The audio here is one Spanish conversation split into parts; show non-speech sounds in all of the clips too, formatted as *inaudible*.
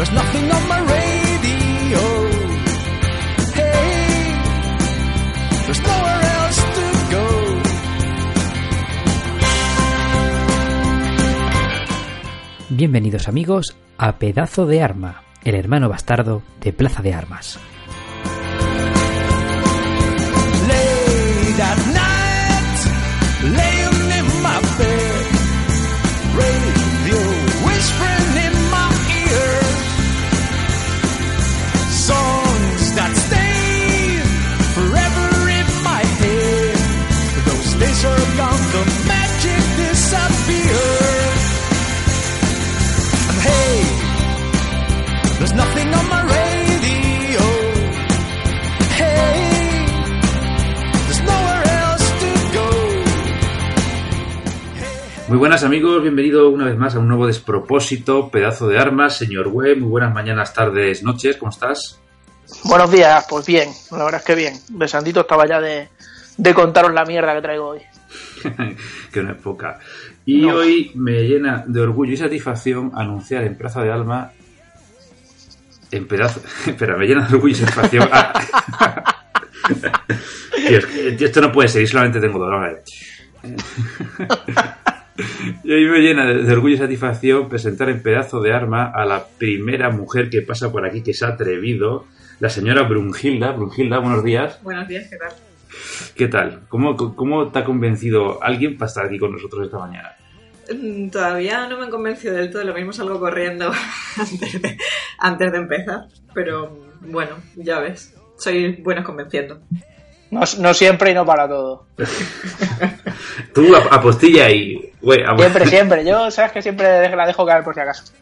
There's nothing on my radio. Hey, there's nowhere else to go. Bienvenidos amigos a Pedazo de Arma, el hermano bastardo de Plaza de Armas. Late at night, Muy buenas amigos, bienvenido una vez más a un nuevo despropósito, pedazo de armas, señor Web, muy buenas mañanas, tardes, noches, ¿cómo estás? Buenos días, pues bien, la verdad es que bien. De Santito estaba ya de, de contaros la mierda que traigo hoy. *laughs* que no es poca. Y No. hoy me llena de orgullo y satisfacción anunciar en Plaza de Alma. En pedazo. *laughs* Espera, me llena de orgullo y satisfacción. Ah. *laughs* Que- tío, esto no puede ser, y solamente tengo dolor. *laughs* Y hoy me llena de orgullo y satisfacción presentar en pedazo de arma a la primera mujer que pasa por aquí que se ha atrevido, la señora Brunhilda. Brunhilda, buenos días. Buenos días, ¿qué tal? ¿Qué tal? ¿Cómo, cómo te ha convencido alguien para estar aquí con nosotros esta mañana? Mm, Todavía no me han convencido del todo, lo mismo salgo corriendo *laughs* antes de, antes de empezar, pero bueno, ya ves, soy buena convenciendo. No, no siempre y no para todo. *laughs* Tú ap- apostilla y... Siempre, *laughs* siempre. Yo, sabes que siempre la dejo caer por si acaso.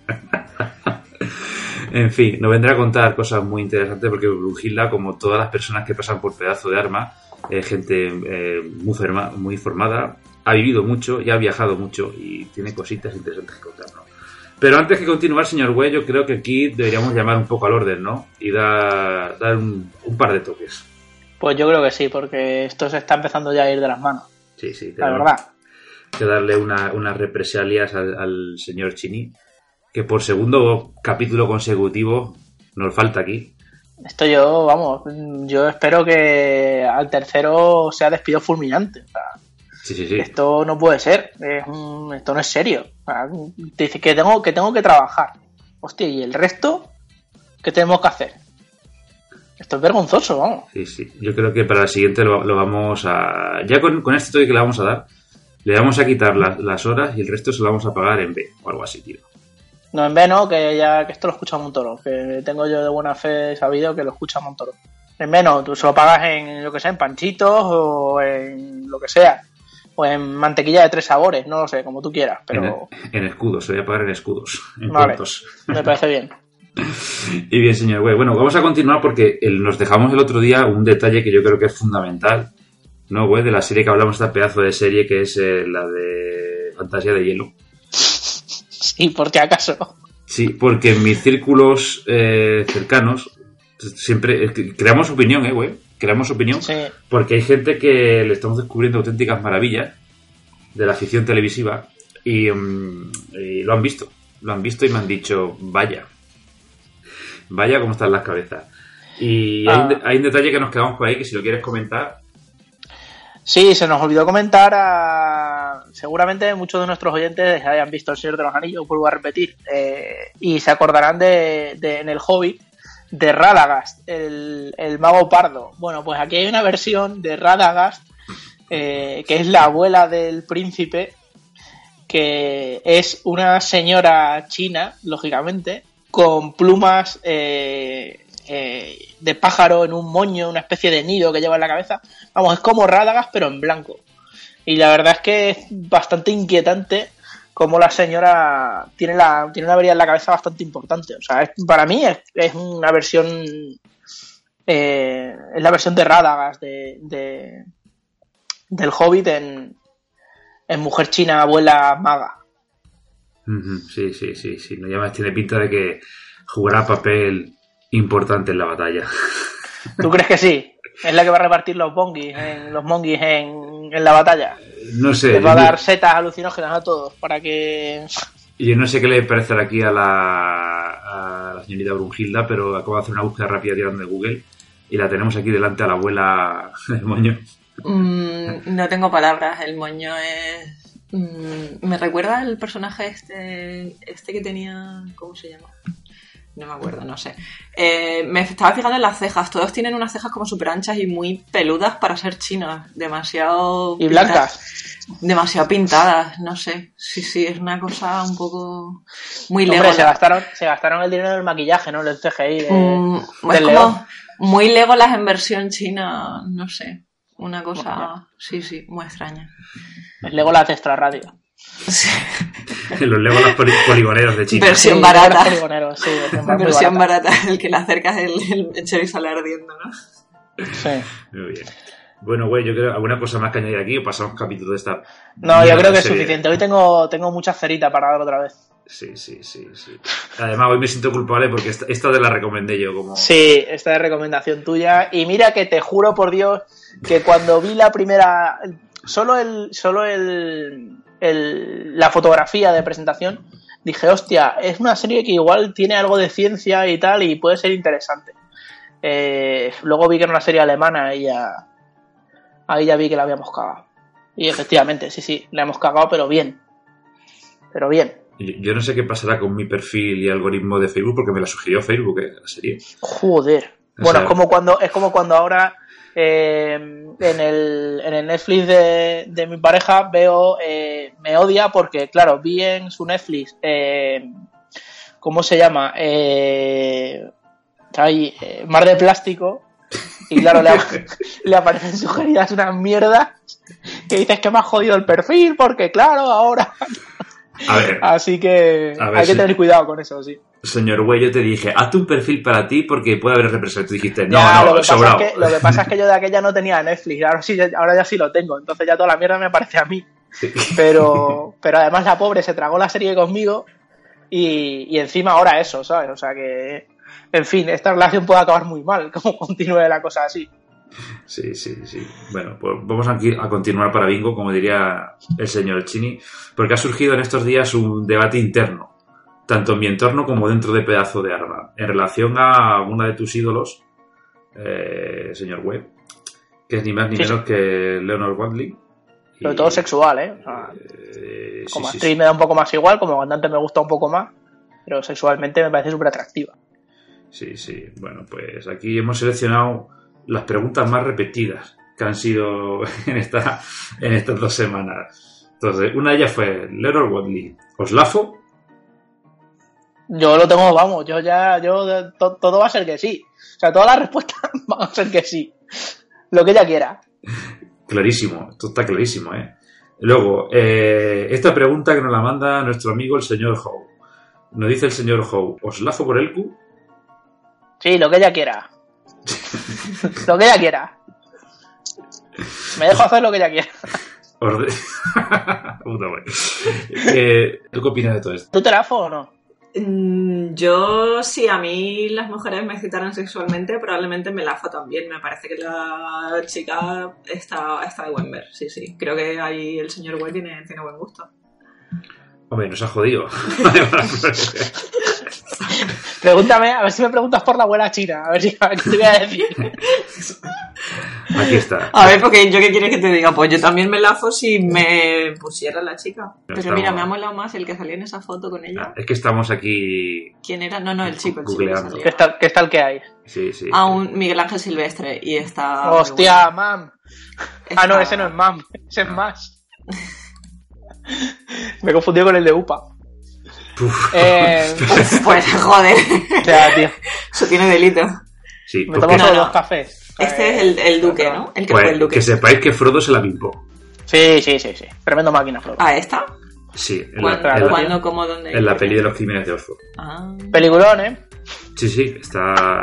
En fin, nos vendrá a contar cosas muy interesantes porque Brunhilda, como todas las personas que pasan por pedazo de arma, es gente eh, muy, ferma- muy formada, ha vivido mucho y ha viajado mucho y tiene cositas interesantes que contarnos. Pero antes que continuar, señor Güey, yo creo que aquí deberíamos llamar un poco al orden, ¿no? Y dar, dar un, un par de toques. Pues yo creo que sí, porque esto se está empezando ya a ir de las manos. Sí, sí, La verdad. que darle una- unas represalias al, al señor Chini, que por segundo capítulo consecutivo nos falta aquí. Esto yo, vamos, yo espero que al tercero sea despido fulminante. O sea, Sí, sí, sí. Esto no puede ser. Es un- esto no es serio. O sea, te dice que tengo, que tengo que trabajar. Hostia, ¿y el resto? ¿Qué tenemos que hacer? Esto es vergonzoso, vamos. Sí, sí. Yo creo que para el siguiente lo, lo vamos a. Ya con, con este toque que le vamos a dar, le vamos a quitar la- las horas y el resto se lo vamos a pagar en B o algo así, tío. No, en B no, que ya que esto lo escucha Montoro. Que tengo yo de buena fe sabido que lo escucha Montoro. En B no, tú se lo pagas en, yo que sé, en panchitos o en lo que sea. O en mantequilla de tres sabores, no lo sé, como tú quieras. Pero En, en escudos, se voy a pagar en escudos, en Vale. puntos. me parece bien. Y bien, señor güey. Bueno, vamos a continuar porque el- nos dejamos el otro día un detalle que yo creo que es fundamental, ¿no, güey? De la serie que hablamos, esta pedazo de serie que es eh, la de Fantasía de Hielo. Sí, por si acaso. Sí, porque en mis círculos eh, cercanos siempre creamos opinión, ¿eh, güey? Creamos opinión Sí. porque hay gente que le estamos descubriendo auténticas maravillas de la ficción televisiva y, mm, y lo han visto. Lo han visto y me han dicho, vaya. Vaya cómo están las cabezas. Y hay, un Ah. hay un detalle que nos quedamos por ahí que si lo quieres comentar, Sí, se nos olvidó comentar a... Seguramente muchos de nuestros oyentes hayan visto El Señor de los Anillos, vuelvo a repetir, eh, y se acordarán de, de- en el Hobbit de Radagast, el, el mago pardo. Bueno, pues aquí hay una versión de Radagast, eh, que es la abuela del príncipe, que es una señora china, lógicamente, con plumas eh, eh, de pájaro en un moño, una especie de nido que lleva en la cabeza. Vamos, es como Radagast, pero en blanco. Y la verdad es que es bastante inquietante cómo la señora tiene, la, tiene una avería en la cabeza bastante importante. O sea, es- para mí es, una versión. eh, es la versión de Radagast de, de- del Hobbit en, en Mujer China, abuela maga. Sí, sí, sí, sí. No, ya tiene pinta de que jugará papel importante en la batalla. ¿Tú crees que sí? Es la que va a repartir los bongis, en, los monguis en, en la batalla. No sé. Les va a yo- dar setas alucinógenas a todos para que. Yo no sé qué le parecerá aquí a la, a la señorita Brunhilda, pero acabo de hacer una búsqueda rápida tirando de Google y la tenemos aquí delante a la abuela *laughs* del moño. Mm, no tengo palabras, el moño es... mm, me recuerda al personaje este, este que tenía... ¿Cómo se llama? No me acuerdo, no sé. Eh, me estaba fijando en las cejas. Todos tienen unas cejas como súper anchas y muy peludas para ser chinas. Demasiado... Y pinta- blancas. Demasiado pintadas, no sé. Sí, sí, es una cosa un poco... Muy Hombre, se gastaron, se gastaron el dinero del maquillaje, ¿no? Del CGI. de- Mm, es como león. muy Legolas en versión china, no sé. Una cosa, sí, sí, muy extraña. El Legolas de extra radio. *laughs* Los Legolas poli- poligoneros de China. Versión Sí, barata. Poligoneros, sí, versión *laughs* barata. barata, el que le acercas el, el mechero y sale ardiendo, ¿no? Sí. Muy bien. Bueno, güey, yo creo alguna cosa más que añadir aquí o pasamos capítulo de esta. No, yo creo que es suficiente. Hoy tengo, tengo mucha cerita para dar otra vez. Sí, sí, sí, sí. Además, hoy me siento culpable porque esta, esta te la recomendé yo como. Sí, esta es recomendación tuya. Y mira que te juro por Dios que cuando vi la primera. Solo el. Solo el. el- la fotografía de presentación. Dije, hostia, es una serie que igual tiene algo de ciencia y tal, y puede ser interesante. Eh, luego vi que era una serie alemana y ya. Ahí ya vi que la habíamos cagado. Y efectivamente, sí, sí, la hemos cagado, pero bien. Pero bien. Yo no sé qué pasará con mi perfil y algoritmo de Facebook porque me la sugirió Facebook, eh, la serie. Joder. O Bueno, es como cuando, es como cuando ahora eh, en, el, en el Netflix de, de mi pareja veo, eh, me odia porque, claro, vi en su Netflix, eh, ¿cómo se llama? Eh, ahí, eh, Mar de Plástico. Y claro, le, *laughs* le aparecen sugeridas unas mierdas que dices que me ha jodido el perfil porque, claro, ahora. A ver, *laughs* Así que A ver, hay que tener cuidado con eso, sí. Señor güey, yo te dije, hazte un perfil para ti porque puede haber representación. Tú dijiste, no, Ya, no, lo, que sobrado. es que, lo que pasa es que yo de aquella no tenía Netflix, ahora, sí, ahora ya sí lo tengo, entonces ya toda la mierda me aparece a mí. *laughs* Pero, pero además la pobre se tragó la serie conmigo y, y encima ahora eso, ¿sabes? O sea que, en fin, esta relación puede acabar muy mal, *laughs* como continúe la cosa así. Sí, sí, sí. Bueno, pues vamos aquí a continuar para bingo, como diría el señor Chini, porque ha surgido en estos días un debate interno, tanto en mi entorno como dentro de Pedazo de Arma, en relación a una de tus ídolos, eh, señor Webb, que es ni más ni Sí, menos que Leonard Wadley. Sobre todo sexual, ¿eh? O sea, eh, como sí, actriz me da un poco más igual, como cantante me gusta un poco más, pero sexualmente me parece súper atractiva. Sí, sí. Bueno, pues aquí hemos seleccionado las preguntas más repetidas que han sido *laughs* en, esta, en estas dos semanas. Entonces, una de ellas fue Leonard Wadley, ¿Oslafo? Yo lo tengo, vamos, yo ya, yo, to- todo va a ser que sí. O sea, todas las respuestas *laughs* van a ser que sí. Lo que ella quiera. Clarísimo, esto está clarísimo, ¿eh? Luego, eh, esta pregunta que nos la manda nuestro amigo el señor Howe. Nos dice el señor Howe, ¿Oslafo por el Q? Sí, lo que ella quiera. lo que ella quiera. Me dejo hacer lo que ella quiera. Orde- *laughs* Puta. Eh, ¿Tú qué opinas de todo esto? ¿Tú te la fo o no? Mm, Yo, si a mí las mujeres me excitaran sexualmente, probablemente me la fo también. Me parece que la chica está, está de buen ver. Sí, sí. Creo que ahí el señor Well tiene, tiene buen gusto. Hombre, nos ha jodido. *laughs* *laughs* Pregúntame, a ver si me preguntas por la abuela china. A ver, si, a ver qué te voy a decir. Aquí está. A ver, porque yo qué quieres que te diga, pues yo también me la fo si me pusiera la chica. Pero estamos- mira, me ha molado más el que salía en esa foto con ella. Es que estamos aquí. ¿Quién era? No, no, el chico, el chico que Googleando. salía. ¿Qué tal, qué tal que hay? Sí, sí. A un Miguel Ángel Silvestre y está... Hostia, mam. Ah, no, Está- ese no es mam. Ese es más. *laughs* Me he confundido con el de UPA. Eh, *laughs* Pues joder, o sea, tío, eso tiene delito. Sí, me pues tomo no, solo no. dos cafés. Este Eh, es el, el duque, ¿no? El que pues, fue el duque. que sepáis que Frodo se la pimpó. Sí, sí, sí, sí. Tremendo máquina, Frodo. ¿Ah, esta? Sí, en la, ¿Cuándo, en la- ¿cuándo, cómo, dónde? en la peli de los crímenes de Oxford. Ah. Peliculón, ¿eh? Sí, sí, está. *laughs*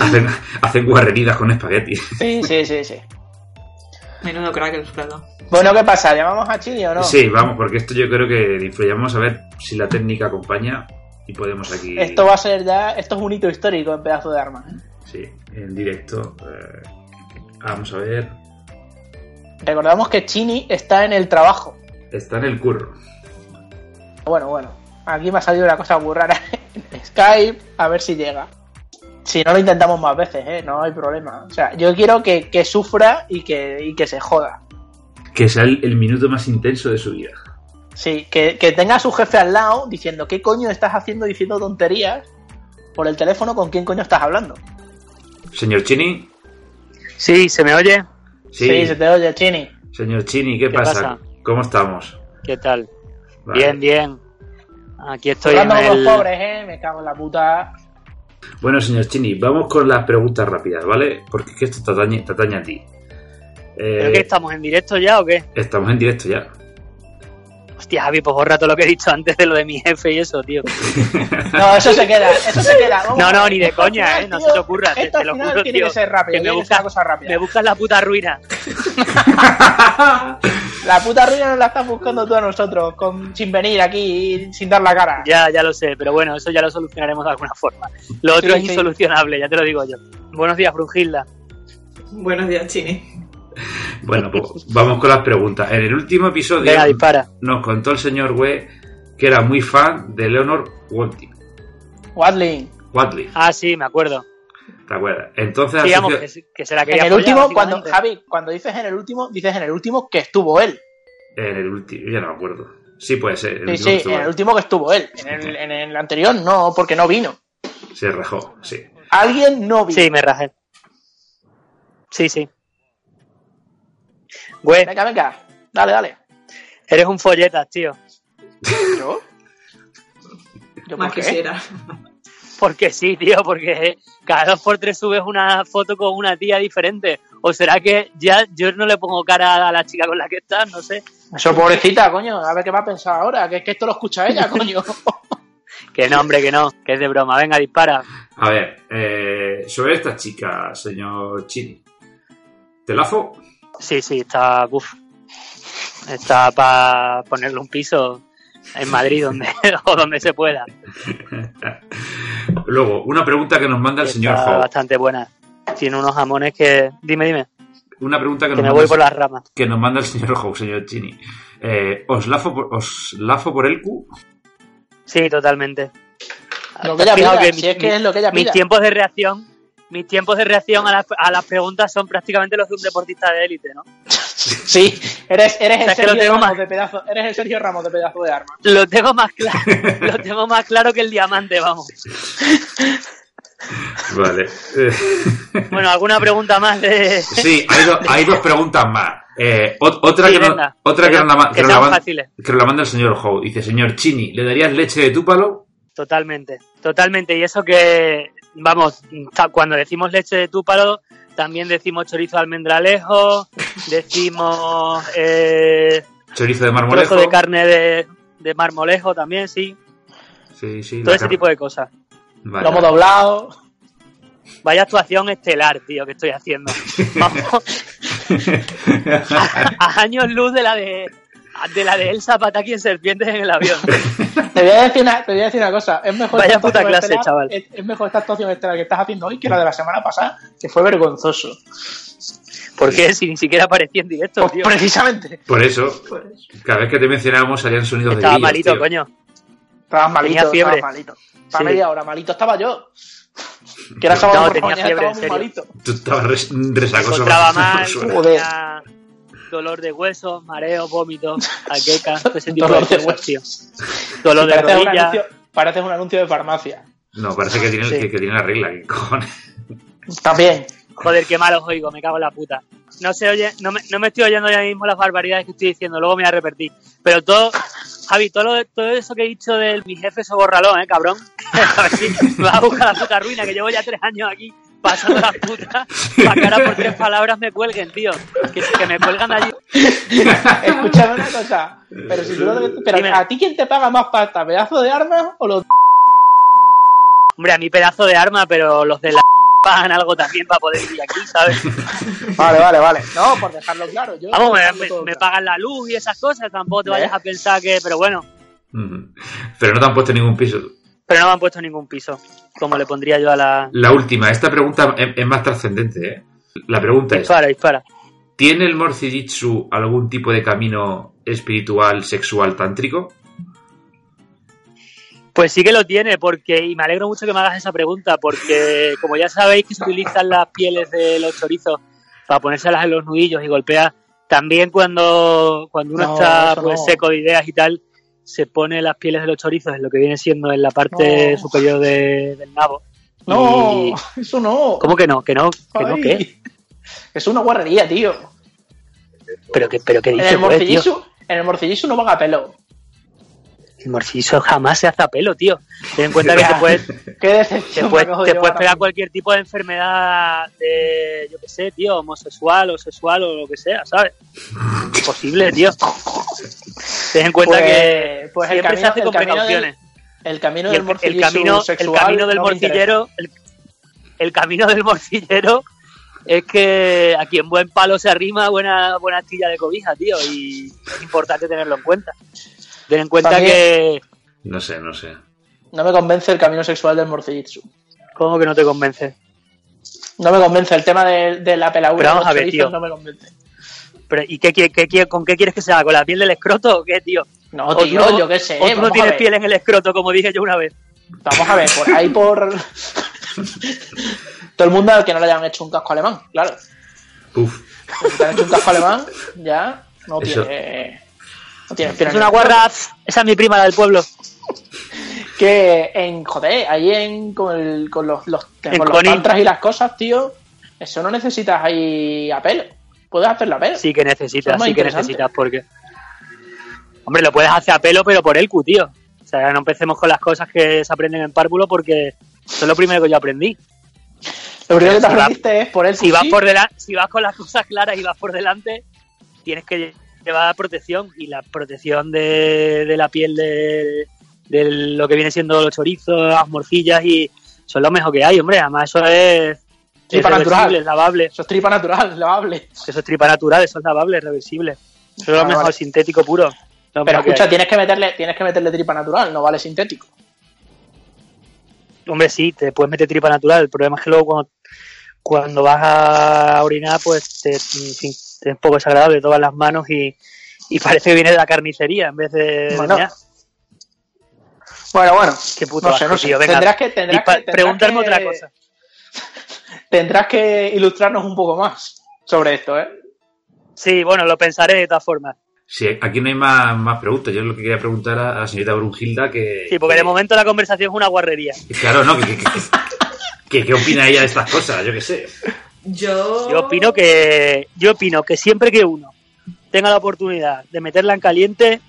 hacen, hacen guarreridas con espagueti. Sí, sí, sí, sí. Menudo crack el. Bueno, ¿qué pasa? ¿Llamamos a Chini o no? Sí, vamos, porque esto yo creo que vamos a ver si la técnica acompaña y podemos aquí. Esto va a ser ya. Esto es un hito histórico en pedazo de arma. ¿eh? Sí, en directo. eh, vamos a ver. Recordamos que Chini está en el trabajo. Está en el curro. Bueno, bueno. Aquí me ha salido una cosa muy rara en *laughs* Skype, a ver si llega. Si no lo intentamos más veces, ¿eh? no hay problema. O sea, yo quiero que, que sufra y que, y que se joda. Que sea el, el minuto más intenso de su vida. Sí, que, que tenga a su jefe al lado diciendo, ¿qué coño estás haciendo diciendo tonterías por el teléfono? ¿Con quién coño estás hablando? Señor Chini. Sí, ¿se me oye? Sí, se te oye, Chini. Señor Chini, ¿qué, ¿Qué pasa? pasa? ¿Cómo estamos? ¿Qué tal? Vale. Bien, bien. Aquí estoy en Hablando con el... los pobres, ¿eh? Me cago en la puta. Bueno, señor Chini, vamos con las preguntas rápidas, ¿vale? Porque es que esto te atañe, te atañe a ti. Eh, ¿Pero qué, estamos en directo ya o qué? Estamos en directo ya. Hostia, Javi, pues borra todo lo que he dicho antes de lo de mi jefe y eso, tío. *laughs* No, eso se queda, eso se queda. Vamos No, a no, ni de coña, final, ¿eh? No tío, se te ocurra, te- Esto te lo juro, tiene tío, que ser rápido, que me tiene que busca- ser una cosa rápida. Me buscas la puta ruina. *laughs* La puta ruina nos la estás buscando tú a nosotros, con, sin venir aquí, sin dar la cara. Ya, ya lo sé, pero bueno, eso ya lo solucionaremos de alguna forma. Lo otro Sí, es sí. insolucionable, ya te lo digo yo. Buenos días, Brunhilda. Buenos días, Chini. *laughs* Bueno, pues vamos con las preguntas. En el último episodio Venga, dispara. nos contó el señor Wee que era muy fan de Leonor Watling. Watling. Watling, Ah, sí, me acuerdo. ¿te acuerdas? Entonces, Sí, asoció- que, se- que se la En el último, cuando. Javi, cuando dices en el último, dices en el último que estuvo él. en el último, ya no me acuerdo. Sí, puede ser. el Sí, sí, en el último que estuvo él. En el, en el anterior no, porque no vino. Se rajó, sí. Alguien no vino. Sí, me rajé. Sí, sí. Güey, Venga, venga. Dale, dale. eres un folletas, tío. ¿Yo? ¿Yo Más por quisiera. Porque sí, tío, porque cada dos por tres subes una foto con una tía diferente. ¿O será que ya yo no le pongo cara a la chica con la que estás? No sé. Eso, pobrecita, coño. A ver qué va a pensar ahora. Que es que esto lo escucha ella, *laughs* coño. Que no, hombre, que no, que es de broma. Venga, dispara. A ver, eh, sobre esta chica, señor Chini. ¿Te lafo? Sí, sí, está. Uf, está para ponerle un piso en Madrid donde, *laughs* o donde se pueda. *laughs* Luego, una pregunta que nos manda el señor Está bastante buena. Tiene unos jamones que. Dime, dime, Una pregunta que que nos, me manda, voy por las ramas. que nos manda el señor Howe, señor Chini. Eh, ¿os, lafo por, ¿Os lafo por el Q? Sí, totalmente. Lo que ella pida, que si mi- es que es lo que ella mis pida. tiempos de reacción mis tiempos de reacción a las, a las preguntas son prácticamente los de un deportista de élite, ¿no? Sí, eres, eres O el sea, Sergio tengo Ramos más- de pedazo, eres el Sergio Ramos de pedazo de arma. Lo tengo más claro, *laughs* lo tengo más claro que el diamante, vamos. Vale. *laughs* Bueno, ¿alguna pregunta más de sí, hay, do- hay dos preguntas más. Eh, ot- otra Sí, que, no- otra que, Que nos la que que la manda el señor Howe. Dice, señor Chini, ¿le darías leche de túpalo? Totalmente, totalmente. Y eso que, vamos, cuando decimos leche de túpalo, también decimos chorizo de almendralejo, *laughs* decimos eh, Chorizo de trozo marmolejo. de carne de, de marmolejo también, sí. Sí, sí. Todo ese tipo de cosas. Vale, Lomo doblado. Vaya actuación estelar, tío, que estoy haciendo. *laughs* Vamos, *laughs* a, a años luz de la de de la de Elsa Pataki en serpientes en el avión. Te voy a decir una, te voy a decir una cosa. Es mejor Vaya esta puta actuación clase, estelar- chaval. Es, es mejor esta actuación estelar que estás haciendo hoy que la de la semana pasada, que fue vergonzoso. Porque si ni siquiera aparecía en directo, Pues tío. precisamente. Por eso, Por eso. cada vez que te mencionábamos salían sonidos Estaba de grillos, malito, tío. coño. Estabas malito, Tenía fiebre. estabas malito. Para Sí. media hora, malito estaba yo. Que era sábado No, por tenía mañana, fiebre, estaba muy malito. Tú estabas resacoso. por- mal, *laughs* por tenía *laughs* dolor de huesos, mareo, vómito, jaqueca, todo ese tipo Dolor de de tío. Dolor de Pareces un, rodilla. anuncio, pareces un anuncio de farmacia. No, parece que tiene, Sí. que, que tiene la regla. ¿Qué cojones? También. Joder, qué mal os oigo, me cago en la puta. No se oye, no me, no me estoy oyendo ya mismo las barbaridades que estoy diciendo, luego me voy a repetir. Pero todo, Javi, todo, lo- todo eso que he dicho de mi jefe soborralón, eh, cabrón. *laughs* a ver si me vas a buscar la puta ruina, que llevo ya tres años aquí pasando la puta, para que ahora por tres palabras me cuelguen, tío. Que, que me cuelgan allí. Escúchame una cosa. Pero si tú no te- pero Dime. ¿a ti quién te paga más pasta? ¿Pedazo de armas o los Hombre, a mi pedazo de arma, pero los de la pagan algo también para poder ir aquí, ¿sabes? Vale, vale, vale. No, por dejarlo claro. Yo Vamos, me, pagan la luz y esas cosas, tampoco te vayas a pensar que... Pero bueno. Pero no te han puesto ningún piso. pero no me han puesto ningún piso, como le pondría yo a la... La última, esta pregunta es, es más trascendente, ¿eh? La pregunta es, Dispara, dispara. ¿tiene el Morcijitsu algún tipo de camino espiritual, sexual, tántrico? Pues sí que lo tiene, porque, y me alegro mucho que me hagas esa pregunta, porque como ya sabéis que se utilizan las pieles de los chorizos para ponérselas en los nudillos y golpear, también cuando, cuando uno No, está pues, no. seco de ideas y tal, se pone las pieles de los chorizos en lo que viene siendo en la parte No. superior de- del nabo. No, Y- eso no. ¿Cómo que no? ¿Que no? ¿Que no qué? Es una guarrería, tío. ¿Pero qué, pero qué En dices, el pues, tío? morcillisu, en el morcillisu no van a pelo. El morcillo jamás se hace a pelo, tío. Ten en cuenta que *laughs* te puedes, te puedes, te puedes pegar cualquier tipo de enfermedad de, yo qué sé, tío, homosexual o sexual o lo que sea, ¿sabes? Imposible, tío. Ten en cuenta Pues- que pues siempre camino- se hace con precauciones. El camino Y del el, el camino, el camino del morcillero, el, camino del morcillero es que aquí en buen palo se arrima buena, buena astilla de cobija, tío, y es importante tenerlo en cuenta. Ten en cuenta También- que... No sé, no sé. No me convence el camino sexual del morcillisu. ¿Cómo que no te convence? No me convence el tema de, de la peladura vamos a ver, tío. no me convence. Pero, ¿Y qué, qué- con qué quieres que se haga? ¿Con la piel del escroto o qué, tío? No, tío, yo qué sé. O tú no tienes ver. piel en el escroto, como dije yo una vez. vamos a ver, por ahí por. *laughs* Todo el mundo al que no le hayan hecho un casco alemán, claro. Uf. Si te han hecho un casco alemán, ya no Eso- tiene. No tiene Es una guarra. Esa es mi prima, la del pueblo. *laughs* que en joder, ahí en con, el, con los, los, con los Conin. tantras y las cosas, tío, eso no necesitas ahí a pelo. Puedes hacerlo a pelo. Sí que necesitas, sí que necesitas, porque. Hombre, lo puedes hacer a pelo, pero por el Q, tío. O sea, no empecemos con las cosas que se aprenden en párvulo, porque eso es lo primero que yo aprendí. Lo primero que te Si va- aprendiste es por el Si vas, por delante, si vas con las cosas claras y vas por delante, tienes que llevar protección. Y la protección de, de la piel de, de lo que viene siendo los chorizos, las morcillas, y son lo mejor que hay, hombre. Además, eso es. Tripa es natural. es lavable. Eso es tripa natural, lavable. Eso es tripa natural, eso es lavable, es reversible. Eso es lo Vale, mejor, vale. sintético puro. Pero que escucha, tienes que meterle, tienes que meterle tripa natural, no vale sintético. Hombre, sí, te puedes meter tripa natural. El problema es que luego cuando, cuando vas a orinar, pues te, en fin, es un poco desagradable todas las manos y, y parece que viene de la carnicería en vez de, Bueno. Bueno, bueno. Qué puto No sé, asco, no sé. tío. Venga, Tendrás que, tendrás que- tendrás preguntarme que- otra cosa. *laughs* Tendrás que ilustrarnos un poco más sobre esto, ¿eh? Sí, bueno, lo pensaré de todas formas. Sí, aquí no hay más, más preguntas. Yo lo que quería preguntar a, la señorita Brunhilda que... Sí, porque de momento la conversación es una guarrería. Claro, ¿no? ¿Qué, qué, qué- qué- qué opina ella de estas cosas? Yo qué sé. Yo... Yo opino que yo opino que siempre que uno tenga la oportunidad de meterla en caliente,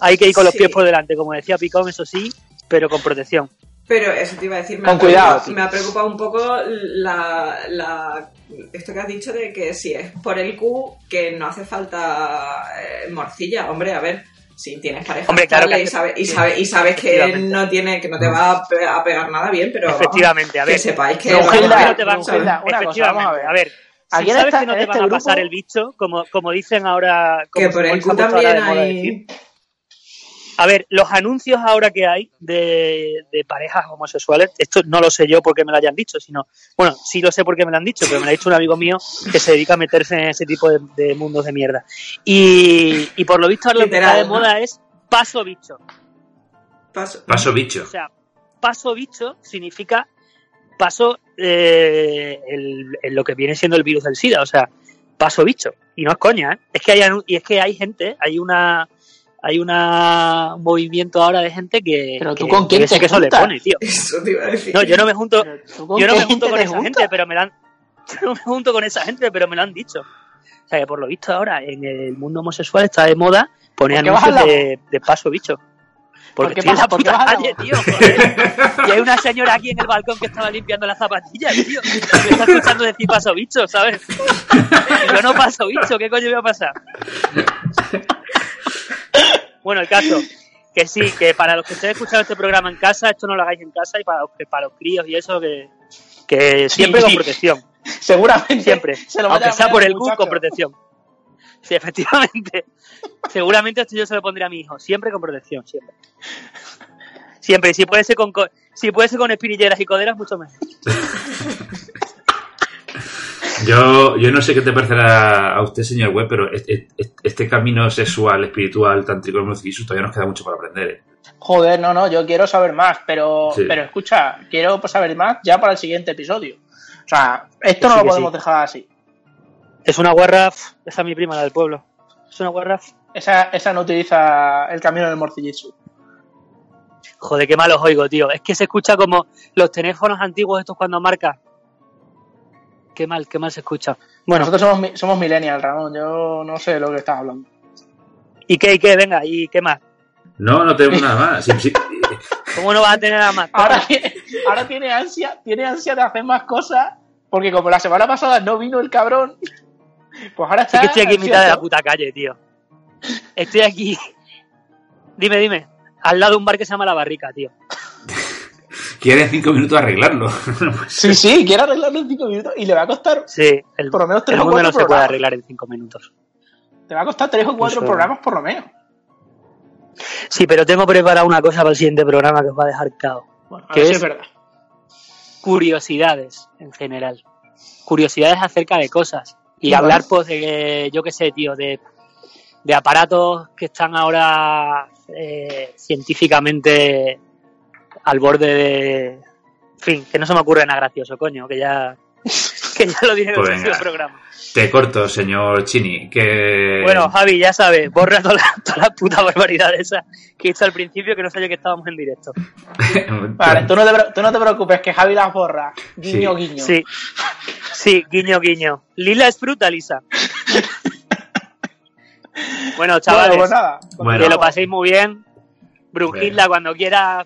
hay que ir con los Sí. pies por delante, como decía Picón, eso sí, pero con protección. Pero eso te iba a decir, me, Con ha, preocupado, cuidado. me ha preocupado un poco la, la- esto que has dicho de que si es por el Q, que no hace falta eh, morcilla. Hombre, a ver, si tienes pareja Hombre, claro que y, sabes, y, sí, sabes, y sabes que no tiene que no te va a, pe- a pegar nada bien, pero vamos, Efectivamente, a ver. que sepáis que... No, Gilda, a- no te va a Gilda, una cosa, efectivamente, vamos a ver. a ver. Si sabes esta- que no te este van a pasar grupo- el bicho, como, como dicen ahora, como que por el también hay... decir. A ver, los anuncios ahora que hay de, de parejas homosexuales, esto no lo sé yo porque me lo hayan dicho, sino, bueno, sí lo sé porque me lo han dicho, pero me lo ha dicho un amigo mío que se dedica a meterse en ese tipo de, de mundos de mierda. Y, y por lo visto ahora lo que está de ¿no? moda es paso bicho. Paso. Paso bicho. O sea, paso bicho significa paso eh, el- lo que viene siendo el virus del SIDA, o sea, paso bicho. Y no es coña, ¿eh? Es que hay, y es que hay gente, hay una hay una, un movimiento ahora de gente que, Pero tú que con quién yo sé te que eso le pone, tío. Eso te iba a decir. No, yo no me junto, Pero ¿tú con yo no me junto con esa juntas? gente, pero me la han, *laughs* yo no me junto con esa gente, pero me lo han dicho. O sea, que por lo visto ahora en el mundo homosexual está de moda poner ¿Por anuncios de, de paso bicho. ¿Por Porque qué estoy en la por qué puta calle, tío. joder. Y hay una señora aquí en el balcón que estaba limpiando las zapatillas, tío. Me está escuchando decir paso bicho, ¿sabes? Yo no paso bicho, ¿qué coño voy a pasar? Bueno, el caso, que sí, que para los que estén escuchando este programa en casa, esto no lo hagáis en casa y para los, que- para los críos y eso, que, que siempre con protección, Seguramente. siempre. Se lo Aunque a sea por el Q, con protección. Sí, efectivamente. Seguramente esto yo se lo pondré a mi hijo, siempre con protección, siempre. Siempre, y si puede ser con, co- si puede ser con espinilleras y coderas, mucho mejor. *laughs* Yo, yo no sé qué te parecerá a usted, señor Webb, pero este, camino sexual, espiritual, tántrico, morcillisu, todavía nos queda mucho para aprender. ¿eh? Joder, no, no, yo quiero saber más, pero, Sí. pero escucha, quiero pues, saber más ya para el siguiente episodio. O sea, esto no sí, lo podemos sí. dejar así. Es una guarra, pf, esa es mi prima, la del pueblo. Es una guarra, pf, Esa, esa no utiliza el camino del morcillitsu. joder, qué mal os oigo, tío. Es que se escucha como los teléfonos antiguos estos cuando marca. Qué mal, qué mal se escucha. Bueno, Nosotros somos, somos millennials, Ramón. Yo no sé de lo que estás hablando. ¿y qué, y qué? Venga, ¿y qué más? No, no tenemos nada más. Sí, sí. ¿Cómo no vas a tener nada más? Ahora tiene, ahora tiene ansia, tiene ansia de hacer más cosas, porque como la semana pasada no vino el cabrón, pues ahora Sí está que estoy aquí en mitad de la puta calle, tío. Estoy aquí. Dime, dime. Al lado de un bar que se llama La Barrica, tío. Quiere cinco minutos arreglarlo. *laughs* Sí, sí, quiere arreglarlo en cinco minutos y le va a costar Sí, el, por lo menos tres el o cuatro no se puede arreglar en cinco minutos. Te va a costar tres o cuatro Eso. programas por lo menos. Sí, pero tengo preparado una cosa para el siguiente programa que os va a dejar cao. Bueno, a ¿Qué ver si es? verdad. Curiosidades, en general. Curiosidades acerca de cosas. Y hablar, pues, de, yo qué sé, tío, de, de aparatos que están ahora eh, científicamente al borde de... En fin, que no se me ocurre nada gracioso, coño, que ya... Que ya lo dije en el Pues próximo venga. programa. Te corto, señor Chini. Que... Bueno, Javi, ya sabes, borra toda la, toda la puta barbaridad esa que he dicho al principio que no sabía que estábamos en directo. *laughs* Vale, tú no, te, tú no te preocupes, que Javi las borra. Guiño, Sí. guiño. Sí, sí, guiño, guiño. Lila es fruta, Lisa. Bueno, Bueno, chavales, pues nada. Bueno. que lo paséis muy bien. Brunhilda, cuando quiera,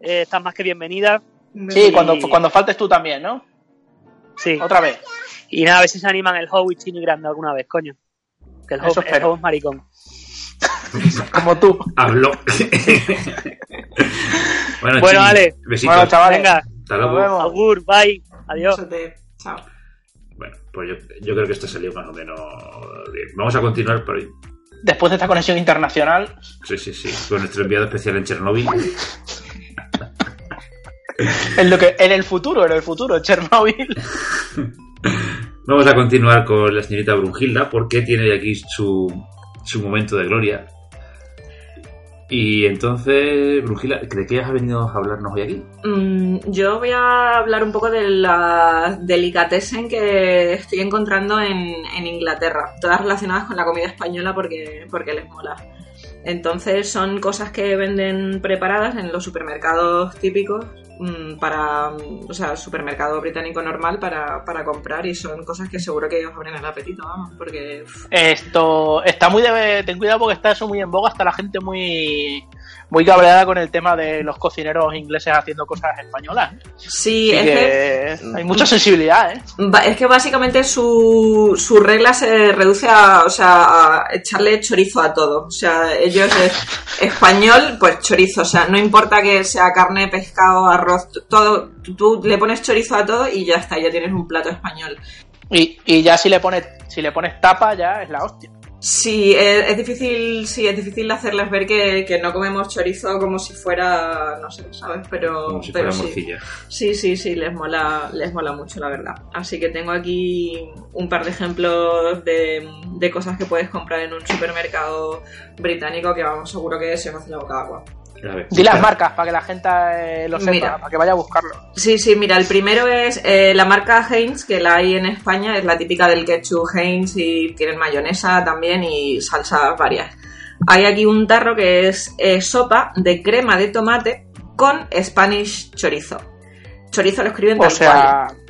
eh, estás más que bienvenida. Sí, Y- cuando, cuando faltes tú también, ¿no? Sí. Otra vez. Y nada, a ver si se animan el Howie Chini Grande alguna vez, coño. Que el. Howie es maricón. *laughs* Como tú. Habló. *laughs* bueno, Bueno. Besitos. Bueno, chavales. Venga, Hasta Nos luego. vemos. augur, bye, adiós. Chao. Bueno, pues yo, yo creo que esto salió más o menos bien. Vamos a continuar por Después de esta conexión internacional, Sí, sí, sí. Con nuestro enviado especial en Chernóbil. *laughs* *laughs* en, lo que, en el futuro, en el futuro, Chernobyl. *laughs* Vamos a continuar con la señorita Brunhilda porque tiene aquí su, su momento de gloria. Y entonces, Brunhilda, ¿de qué has venido a hablarnos hoy aquí? Mm, yo voy a hablar un poco de la delicatessen que estoy encontrando en, en Inglaterra, todas relacionadas con la comida española porque, porque les mola. Entonces son cosas que venden preparadas en los supermercados típicos mm, para, mm, o sea, supermercado británico normal para, para comprar y son cosas que seguro que os abren el apetito, vamos, porque Esto está muy de. Ten cuidado porque está eso muy en boga. Está la gente muy. Muy cabreada con el tema de los cocineros ingleses haciendo cosas españolas. sí, Así es que que hay mucha sensibilidad, ¿eh? Es que básicamente su, su regla se reduce a, o sea, a echarle chorizo a todo. O sea, ellos es español, pues chorizo. O sea, no importa que sea carne, pescado, arroz, todo. Tú le pones chorizo a todo y ya está, ya tienes un plato español. Y, y ya si le pones si le pones tapa, ya es la hostia. Sí, es, es difícil, sí, es difícil hacerles ver que, que no comemos chorizo como si fuera, no sé, ¿sabes? Pero, Como si pero fuera sí. morcilla. Sí, sí, sí, les mola, les mola mucho, la verdad. Así que tengo aquí un par de ejemplos de, de cosas que puedes comprar en un supermercado británico que vamos, seguro que se os hace la boca agua. Di las marcas para que la gente eh, lo sepa, Mira. para que vaya a buscarlo. Sí, sí, mira, el primero es eh, la marca Heinz, que la hay en España, es la típica del ketchup Heinz y tienen mayonesa también y salsas varias. Hay aquí un tarro que es eh, sopa de crema de tomate con Spanish chorizo. Chorizo lo escriben O tal sea, cual.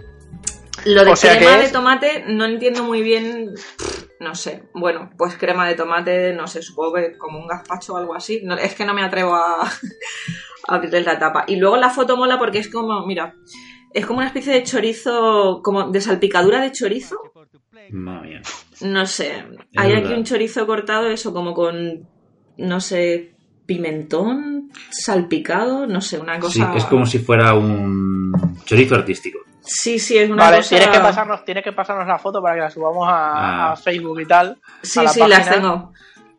Lo de o sea crema de es- tomate no entiendo muy bien, no sé. Bueno, pues crema de tomate, no sé, supongo que como un gazpacho o algo así. No, es que no me atrevo a, *laughs* a abrirle la tapa. Y luego la foto mola porque es como, mira, es como una especie de chorizo, como de salpicadura de chorizo. Madre mía. No sé. Hay aquí un chorizo cortado, eso como con, no sé, pimentón salpicado, no sé, una Sí, cosa. es como si fuera un chorizo artístico. Sí, sí, es una vale, cosa. tienes que pasarnos, tienes que pasarnos la foto para que la subamos a, Ah. a Facebook y tal. Sí, la sí, las página. tengo.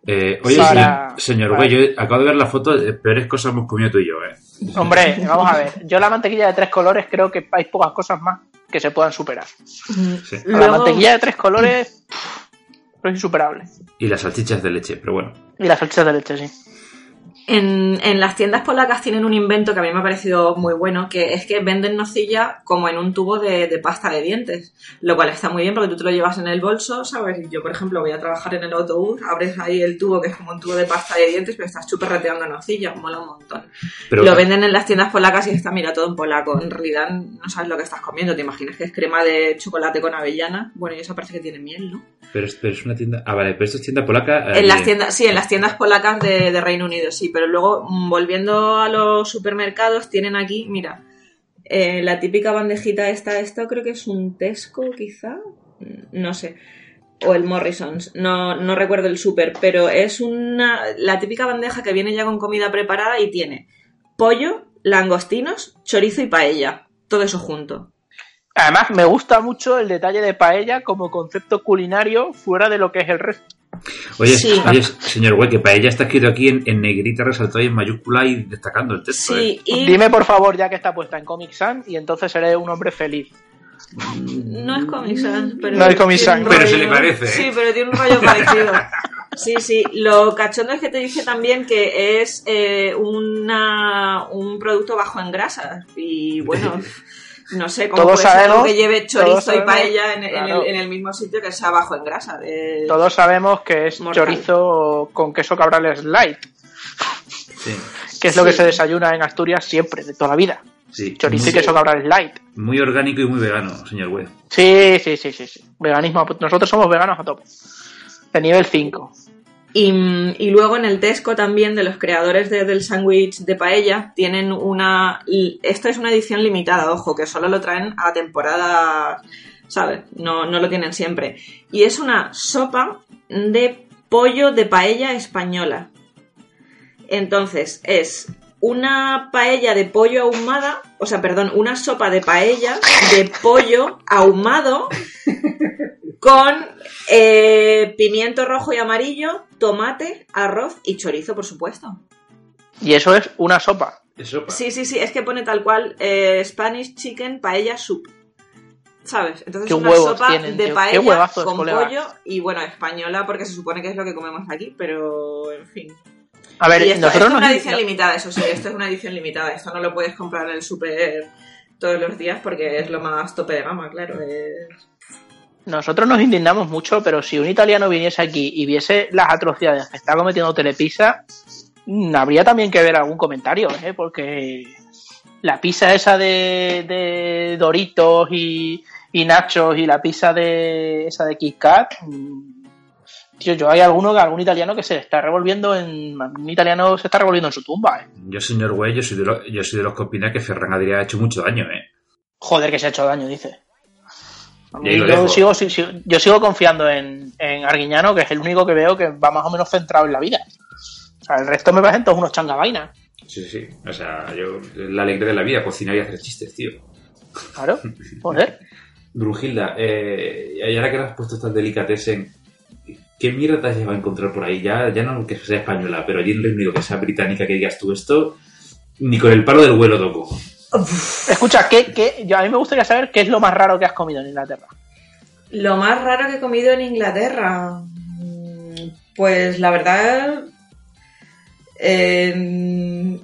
Eh, oye, Para- señor, para- güey, yo acabo de ver la foto de peores cosas hemos comido tú y yo, ¿eh? Hombre, *laughs* vamos a ver. Yo la mantequilla de tres colores creo que hay pocas cosas más que se puedan superar. Sí. La Luego- mantequilla de tres colores pff, es insuperable. Y las salchichas de leche, pero bueno. Y las salchichas de leche, sí. En, en las tiendas polacas tienen un invento que a mí me ha parecido muy bueno, que es que venden nocilla como en un tubo de, de pasta de dientes, lo cual está muy bien porque tú te lo llevas en el bolso, ¿sabes? Yo, por ejemplo, voy a trabajar en el autobús, abres ahí el tubo que es como un tubo de pasta de dientes, pero estás chuperreteando nocilla, mola un montón. Pero, Lo venden en las tiendas polacas y está, mira, todo en polaco. En realidad no sabes lo que estás comiendo, te imaginas que es crema de chocolate con avellana. Bueno, y eso parece que tiene miel, ¿no? pero, es- pero es una tienda. Ah, vale, pero esto es tienda polaca. eh, En las tiendas, sí, en las tiendas polacas de, de Reino Unido, sí, pero luego mm, volviendo a los supermercados, tienen aquí, mira, eh, la típica bandejita esta, esto creo que es un Tesco, quizá, Mm, no sé, o el Morrison's, no, no recuerdo el super, pero es una, la típica bandeja que viene ya con comida preparada y tiene pollo, langostinos, chorizo y paella, todo eso junto. Además, me gusta mucho el detalle de paella como concepto culinario fuera de lo que es el resto. Oye, Sí. oye, señor güey, que para ella está escrito aquí en, en negrita, resaltado y en mayúscula y destacando el texto. ¿eh? Sí, y Dime por favor ya que está puesta en Comic Sans y entonces seré un hombre feliz. No es Comic Sans, pero. No es Comic Sans. Pero se le parece, ¿eh? Sí, pero tiene un rollo parecido. Sí, sí. Lo cachondo es que te dice también que es eh, una, un producto bajo en grasas. Y bueno, *laughs* no sé cómo Todos puede ser algo sabemos- que lleve chorizo y paella en, el, en el mismo sitio que sea bajo en grasa. Todos sabemos que es Mortal. chorizo con queso cabrales light, Sí, que es lo que se desayuna en Asturias siempre, de toda la vida. sí. Chorizo y Muy, queso cabrales light. muy orgánico y muy vegano, señor güey. Sí, sí, sí, sí, sí. Veganismo. a- Nosotros somos veganos a tope. De nivel 5. Y, luego en el Tesco también de los creadores de- del sándwich de paella tienen una... y Esto es una edición limitada, ojo, que solo lo traen a temporada, ¿sabes? No, no lo tienen siempre. Y es una sopa de pollo de paella española. Entonces, es una paella de pollo ahumada, o sea, perdón, una sopa de paella de pollo ahumado *laughs* con eh, pimiento rojo y amarillo, tomate, arroz y chorizo, por supuesto. Y eso es una sopa. Sí, sí, sí, es que pone tal cual eh, Spanish Chicken Paella Soup. ¿Sabes? Entonces es una sopa tienen, de tío. Paella con colega. pollo y bueno, española porque se supone que es lo que comemos aquí, pero en fin. A ver, esto, nosotros esto es una edición no- limitada, eso sí, esto es una edición limitada. Esto no lo puedes comprar en el super todos los días porque es lo más tope de gama, claro. es- Nosotros nos indignamos mucho, pero si un italiano viniese aquí y viese las atrocidades que está cometiendo Telepizza, mm, habría también que ver algún comentario, ¿eh? Porque la pizza esa de, de Doritos y, y Nachos y la pizza de esa de Kit Kat, mm, tío, yo hay alguno, algún italiano que se está revolviendo en... Un italiano se está revolviendo en su tumba, ¿eh? Yo, señor güey, yo soy de, lo- yo soy de los que opina que Ferran Adrià ha hecho mucho daño, ¿eh? Joder, que se ha hecho daño, dice. Yo, sigo, si- si- yo sigo confiando en, en Arguiñano, que es el único que veo que va más o menos centrado en la vida. O sea, el resto me parecen todos unos changavainas. Sí, sí. O sea, yo, la alegría de la vida, cocinar y hacer chistes, tío. Claro, joder. *laughs* Brujilda, eh, y ahora que has puesto estas delicatessen, ¿qué mierda te has llevado a encontrar por ahí? Ya, ya no que sea española, pero allí en Reino Unido, que sea británica, que digas tú esto, ni con el palo del vuelo toco. Escucha, ¿qué, qué? A mí me gustaría saber qué es lo más raro que has comido en Inglaterra. Lo más raro que he comido en Inglaterra. Pues la verdad. eh,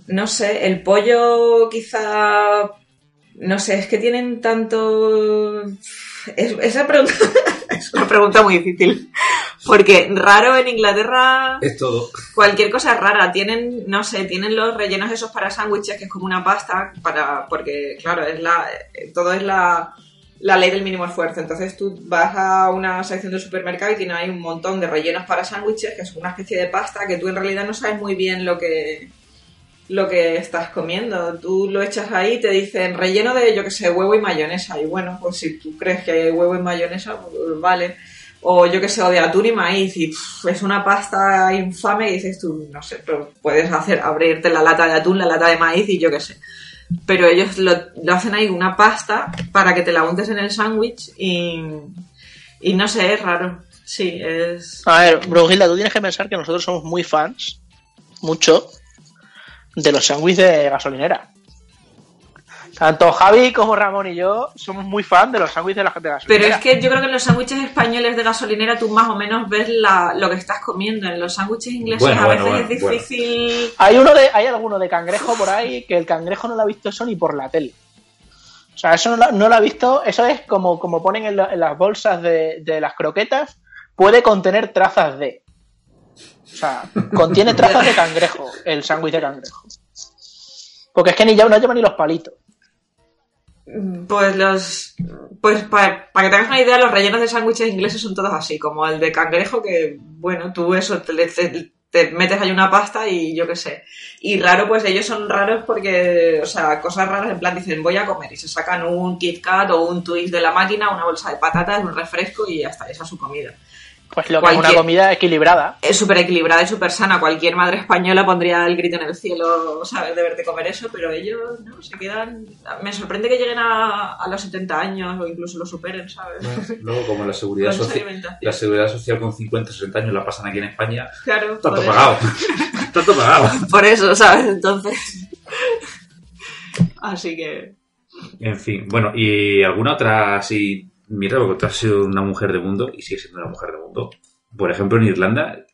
no sé, el pollo quizá. No sé, es que tienen tanto. Es, esa pregunta *laughs* es una pregunta muy difícil. Porque raro en Inglaterra. Es todo. Cualquier cosa es rara. Tienen, no sé, tienen los rellenos esos para sándwiches, que es como una pasta, para, porque, claro, es la, todo es la, la ley del mínimo esfuerzo. Entonces tú vas a una sección del supermercado y tiene ahí un montón de rellenos para sándwiches, que es una especie de pasta que tú en realidad no sabes muy bien lo que lo que estás comiendo. Tú lo echas ahí y te dicen relleno de, yo que sé, huevo y mayonesa. Y bueno, pues si tú crees que hay huevo y mayonesa, pues vale. O yo que sé, o de atún y maíz. Y es una pasta infame y dices tú, no sé, pero puedes hacer, abrirte la lata de atún, la lata de maíz y yo que sé. Pero ellos lo, lo hacen ahí una pasta para que te la untes en el sándwich y, y no sé, es raro. Sí, es... A ver, Brugilda, tú tienes que pensar que nosotros somos muy fans, mucho, de los sándwiches de gasolinera. Tanto Javi como Ramón y yo somos muy fan de los sándwiches de la gente de Pero gasolinera. es que yo creo que en los sándwiches españoles de gasolinera tú más o menos ves la, lo que estás comiendo. En los sándwiches ingleses Bueno, a veces bueno, es bueno, difícil. Hay uno de, hay alguno de cangrejo por ahí que el cangrejo no lo ha visto eso ni por la tele. O sea, eso no lo, no lo ha visto, eso es como, como ponen en, la- en las bolsas de, de las croquetas, puede contener trazas de. O sea, contiene trazas de cangrejo, el sándwich de cangrejo. Porque es que ni ya no lleva ni los palitos. Pues los. Pues para, que te hagas una idea, los rellenos de sándwiches ingleses son todos así, como el de cangrejo, que bueno, tú eso, te, te- te metes ahí una pasta y yo qué sé. Y raro, pues ellos son raros porque, o sea, cosas raras en plan dicen voy a comer y se sacan un Kit Kat o un Twix de la máquina, una bolsa de patatas, un refresco y ya está, esa es su comida. Pues lo que es una comida equilibrada. Es súper equilibrada y súper sana. Cualquier madre española pondría el grito en el cielo, ¿sabes? De verte comer eso, pero ellos, ¿no? Se quedan... Me sorprende que lleguen a, a los 70 años o incluso lo superen, ¿sabes? Luego, como la seguridad, social, la seguridad social con 50 60 años la pasan aquí en España, Claro, eso. pagado. *laughs* todo pagado. Por eso, ¿sabes? Entonces... *laughs* Así que... En fin, bueno, y alguna otra así. Mira, porque tú has sido una mujer de mundo y sigues siendo una mujer de mundo. Por ejemplo, en Irlanda,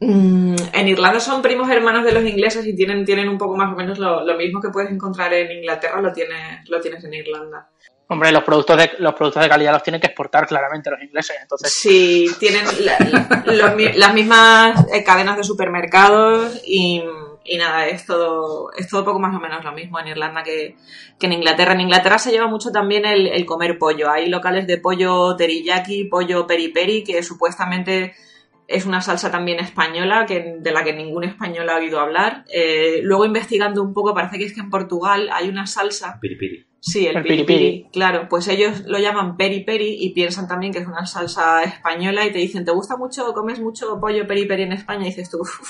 Mm, en Irlanda son primos hermanos de los ingleses y tienen, tienen un poco más o menos lo, lo mismo que puedes encontrar en Inglaterra, lo tienes, lo tienes en Irlanda. Hombre, los productos de, los productos de calidad los tienen que exportar claramente los ingleses. Entonces, Sí, tienen la- los mi- las mismas eh, cadenas de supermercados y, y nada, es todo, es todo poco más o menos lo mismo en Irlanda que, que en Inglaterra. En Inglaterra se lleva mucho también el, el comer pollo. Hay locales de pollo teriyaki, pollo peri peri, que supuestamente es una salsa también española, que, de la que ningún español ha oído hablar. Eh, luego investigando un poco, parece que es que en Portugal hay una salsa piripiri. Sí, el, El piri, piripiri. piri, claro, pues ellos lo llaman peri peri y piensan también que es una salsa española y te dicen, ¿te gusta mucho, comes mucho pollo peri peri en España? Y dices tú, "Uf,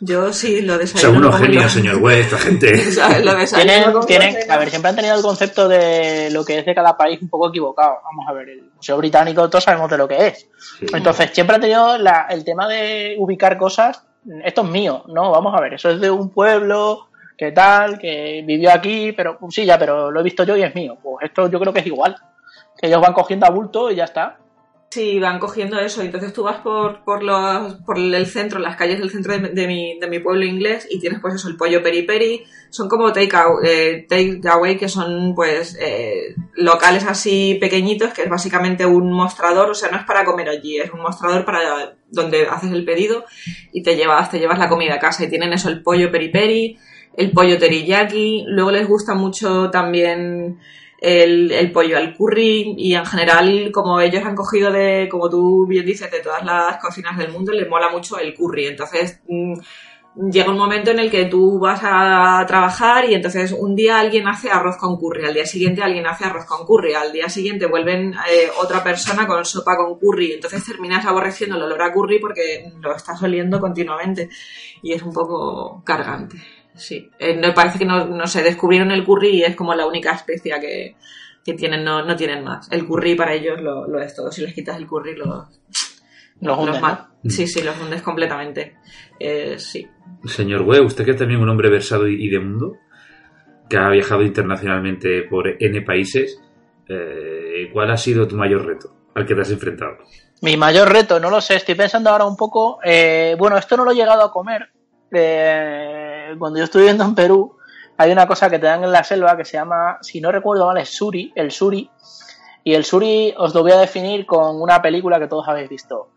yo sí lo Son desayuno. unos como genios, señor West, esta gente. *laughs* ¿sabes? Lo desayuno tienen, tienen, a ver, siempre han tenido el concepto de lo que es de cada país un poco equivocado. Vamos a ver, el Museo Británico todos sabemos de lo que es. Sí. Entonces, siempre han tenido la- el tema de ubicar cosas. Esto es mío, ¿no? Vamos a ver, eso es de un pueblo, que tal, que vivió aquí, pero sí, ya, pero lo he visto yo y es mío. Pues esto yo creo que es igual. Que ellos van cogiendo a bulto y ya está. Sí, van cogiendo eso. Entonces tú vas por, por, los, por el centro, las calles del centro de, mi, de mi pueblo inglés y tienes pues eso, el pollo peri peri. Son como eh, take away, que son pues eh, locales así pequeñitos, que es básicamente un mostrador. O sea, no es para comer allí, es un mostrador para donde haces el pedido y te llevas, te llevas la comida a casa. Y tienen eso, el pollo peri peri, el pollo teriyaki. Luego les gusta mucho también el, pollo al curry y en general como ellos han cogido de, como tú bien dices, de todas las cocinas del mundo, les mola mucho el curry. Entonces mm, llega un momento en el que tú vas a trabajar y entonces un día alguien hace arroz con curry, al día siguiente alguien hace arroz con curry, al día siguiente vuelven eh, otra persona con sopa con curry. Entonces terminas aborreciendo el olor a curry porque lo estás oliendo continuamente y es un poco cargante. Sí, Eh, me parece que no, no sé, descubrieron el curry y es como la única especia que, que tienen, no, no tienen más. El curry para ellos lo, lo es todo. Si les quitas el curry, lo, Los hunden, ma- ¿no? Sí, sí, los hundes completamente. Eh, sí. Señor West, usted que es también un hombre versado y y de mundo, que ha viajado internacionalmente por N países, eh, ¿cuál ha sido tu mayor reto al que te has enfrentado? Mi mayor reto, no lo sé, estoy pensando ahora un poco. eh, bueno, esto no lo he llegado a comer. eh, cuando yo estuve viviendo en Perú, hay una cosa que te dan en la selva que se llama, si no recuerdo mal, es suri, el suri. Y el suri os lo voy a definir con una película que todos habéis visto.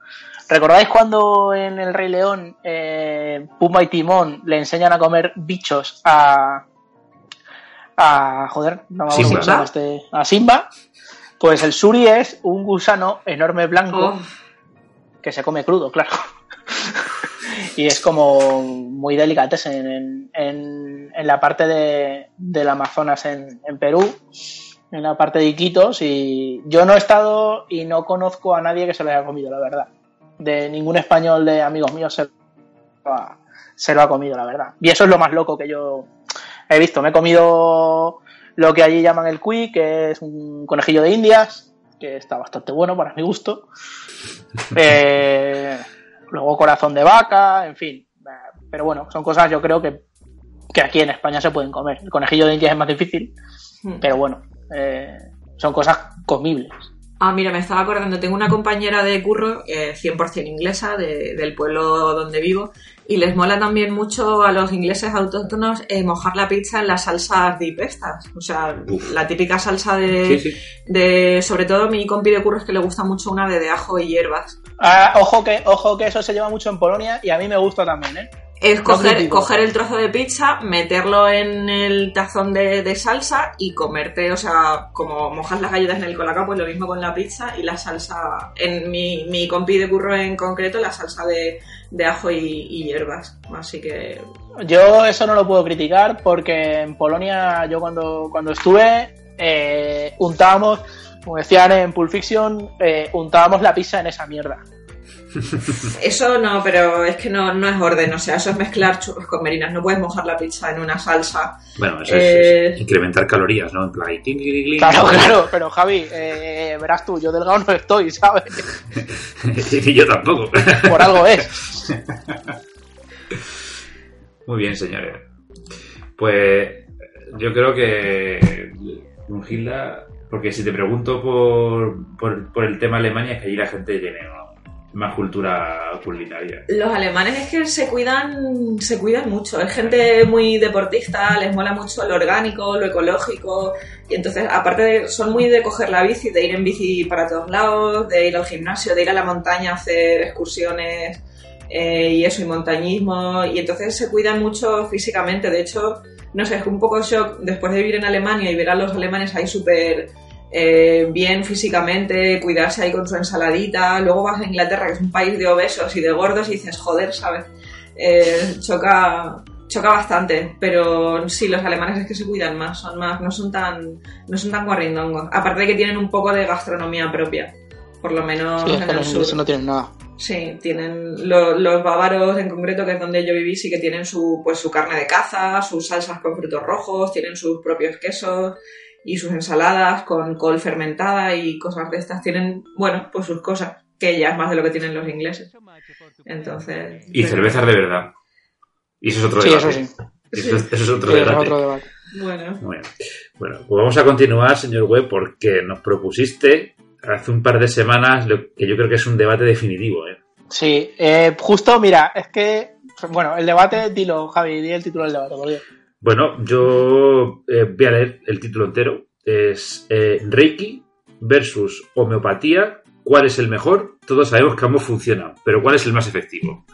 ¿Recordáis cuando en El Rey León eh, Pumba y Timón le enseñan a comer bichos a. a. joder, no me acuerdo Simba. este. a Simba? Pues el suri es un gusano enorme blanco Oh, que se come crudo, claro. Y es como muy delicatessen en, en, en la parte de, del Amazonas en, en Perú, en la parte de Iquitos. Y yo no he estado y no conozco a nadie que se lo haya comido, la verdad. De ningún español de amigos míos se lo ha, se lo ha comido, la verdad. Y eso es lo más loco que yo he visto. Me he comido lo que allí llaman el cuy, que es un conejillo de indias, que está bastante bueno para mi gusto. *laughs* Eh, luego corazón de vaca, en fin. Pero bueno, son cosas yo creo que que aquí en España se pueden comer. El conejillo de Indias es más difícil, Hmm. pero bueno, eh, son cosas comibles. Ah, mira, me estaba acordando, tengo una compañera de curro, eh, 100% inglesa, de- del pueblo donde vivo, y les mola también mucho a los ingleses autóctonos eh, mojar la pizza en las salsas dip estas. O sea, Uf. la típica salsa de, Sí, sí. de... Sobre todo mi compi de curro es que le gusta mucho una de, de ajo y hierbas. Ah, ojo que ojo que eso se lleva mucho en Polonia y a mí me gusta también, ¿eh? Es coger, coger el trozo de pizza, meterlo en el tazón de, de salsa y comerte, o sea, como mojas las galletas en el colacao, pues lo mismo con la pizza y la salsa, en mi, mi compi de curro en concreto, la salsa de, de ajo y, y hierbas. Así que Yo eso no lo puedo criticar porque en Polonia yo cuando, cuando estuve eh, untábamos, como decían en Pulp Fiction, eh, untábamos la pizza en esa mierda. *laughs* eso no, pero es que no, no es orden, o sea, eso es mezclar churros con merinas, no puedes mojar la pizza en una salsa. Bueno, eso Eh, es, es incrementar calorías, ¿no? En plan, y Claro, claro, pero Javi, eh, verás tú, yo delgado no estoy, ¿sabes? y *laughs* yo tampoco. Por algo es. *laughs* Muy bien, señores. Pues yo creo que Brunhilda, porque si te pregunto por, por, por el tema Alemania, es que allí la gente tiene ¿no? Más cultura culinaria. Los alemanes es que se cuidan, se cuidan mucho. Es gente muy deportista, les mola mucho lo orgánico, lo ecológico. Y entonces, aparte de, son muy de coger la bici, de ir en bici para todos lados, de ir al gimnasio, de ir a la montaña a hacer excursiones eh, y eso, y montañismo. Y entonces se cuidan mucho físicamente. De hecho, no sé, es un poco shock después de vivir en Alemania y ver a los alemanes ahí súper eh, bien físicamente, cuidarse ahí con su ensaladita. Luego vas a Inglaterra, que es un país de obesos y de gordos, y dices, joder, ¿sabes? Eh, choca, choca bastante, pero sí, los alemanes es que se cuidan más, son más, no son tan, no son tan guarrindongos. Aparte de que tienen un poco de gastronomía propia, por lo menos Sí, en el sur. no tienen nada. Sí, tienen lo- los bávaros en concreto, que es donde yo viví, sí que tienen su, pues, su carne de caza, sus salsas con frutos rojos, tienen sus propios quesos y sus ensaladas con col fermentada y cosas de estas. Tienen, bueno, pues sus cosas, que ya es más de lo que tienen los ingleses. Entonces. Y pero- cervezas de verdad. Y eso es otro Sí, debate. eso sí. Eso, es- eso es otro Sí, eso es debate. otro debate. Bueno. Bueno, pues vamos a continuar, señor Webb, porque nos propusiste hace un par de semanas lo que yo creo que es un debate definitivo. ¿eh? Sí, eh, justo, mira, es que, bueno, el debate, dilo, Javi, di el título del debate, por Dios. Bueno, yo eh, voy a leer el título entero. Es eh, Reiki versus homeopatía. ¿Cuál es el mejor? Todos sabemos que ambos funcionan, pero ¿cuál es el más efectivo?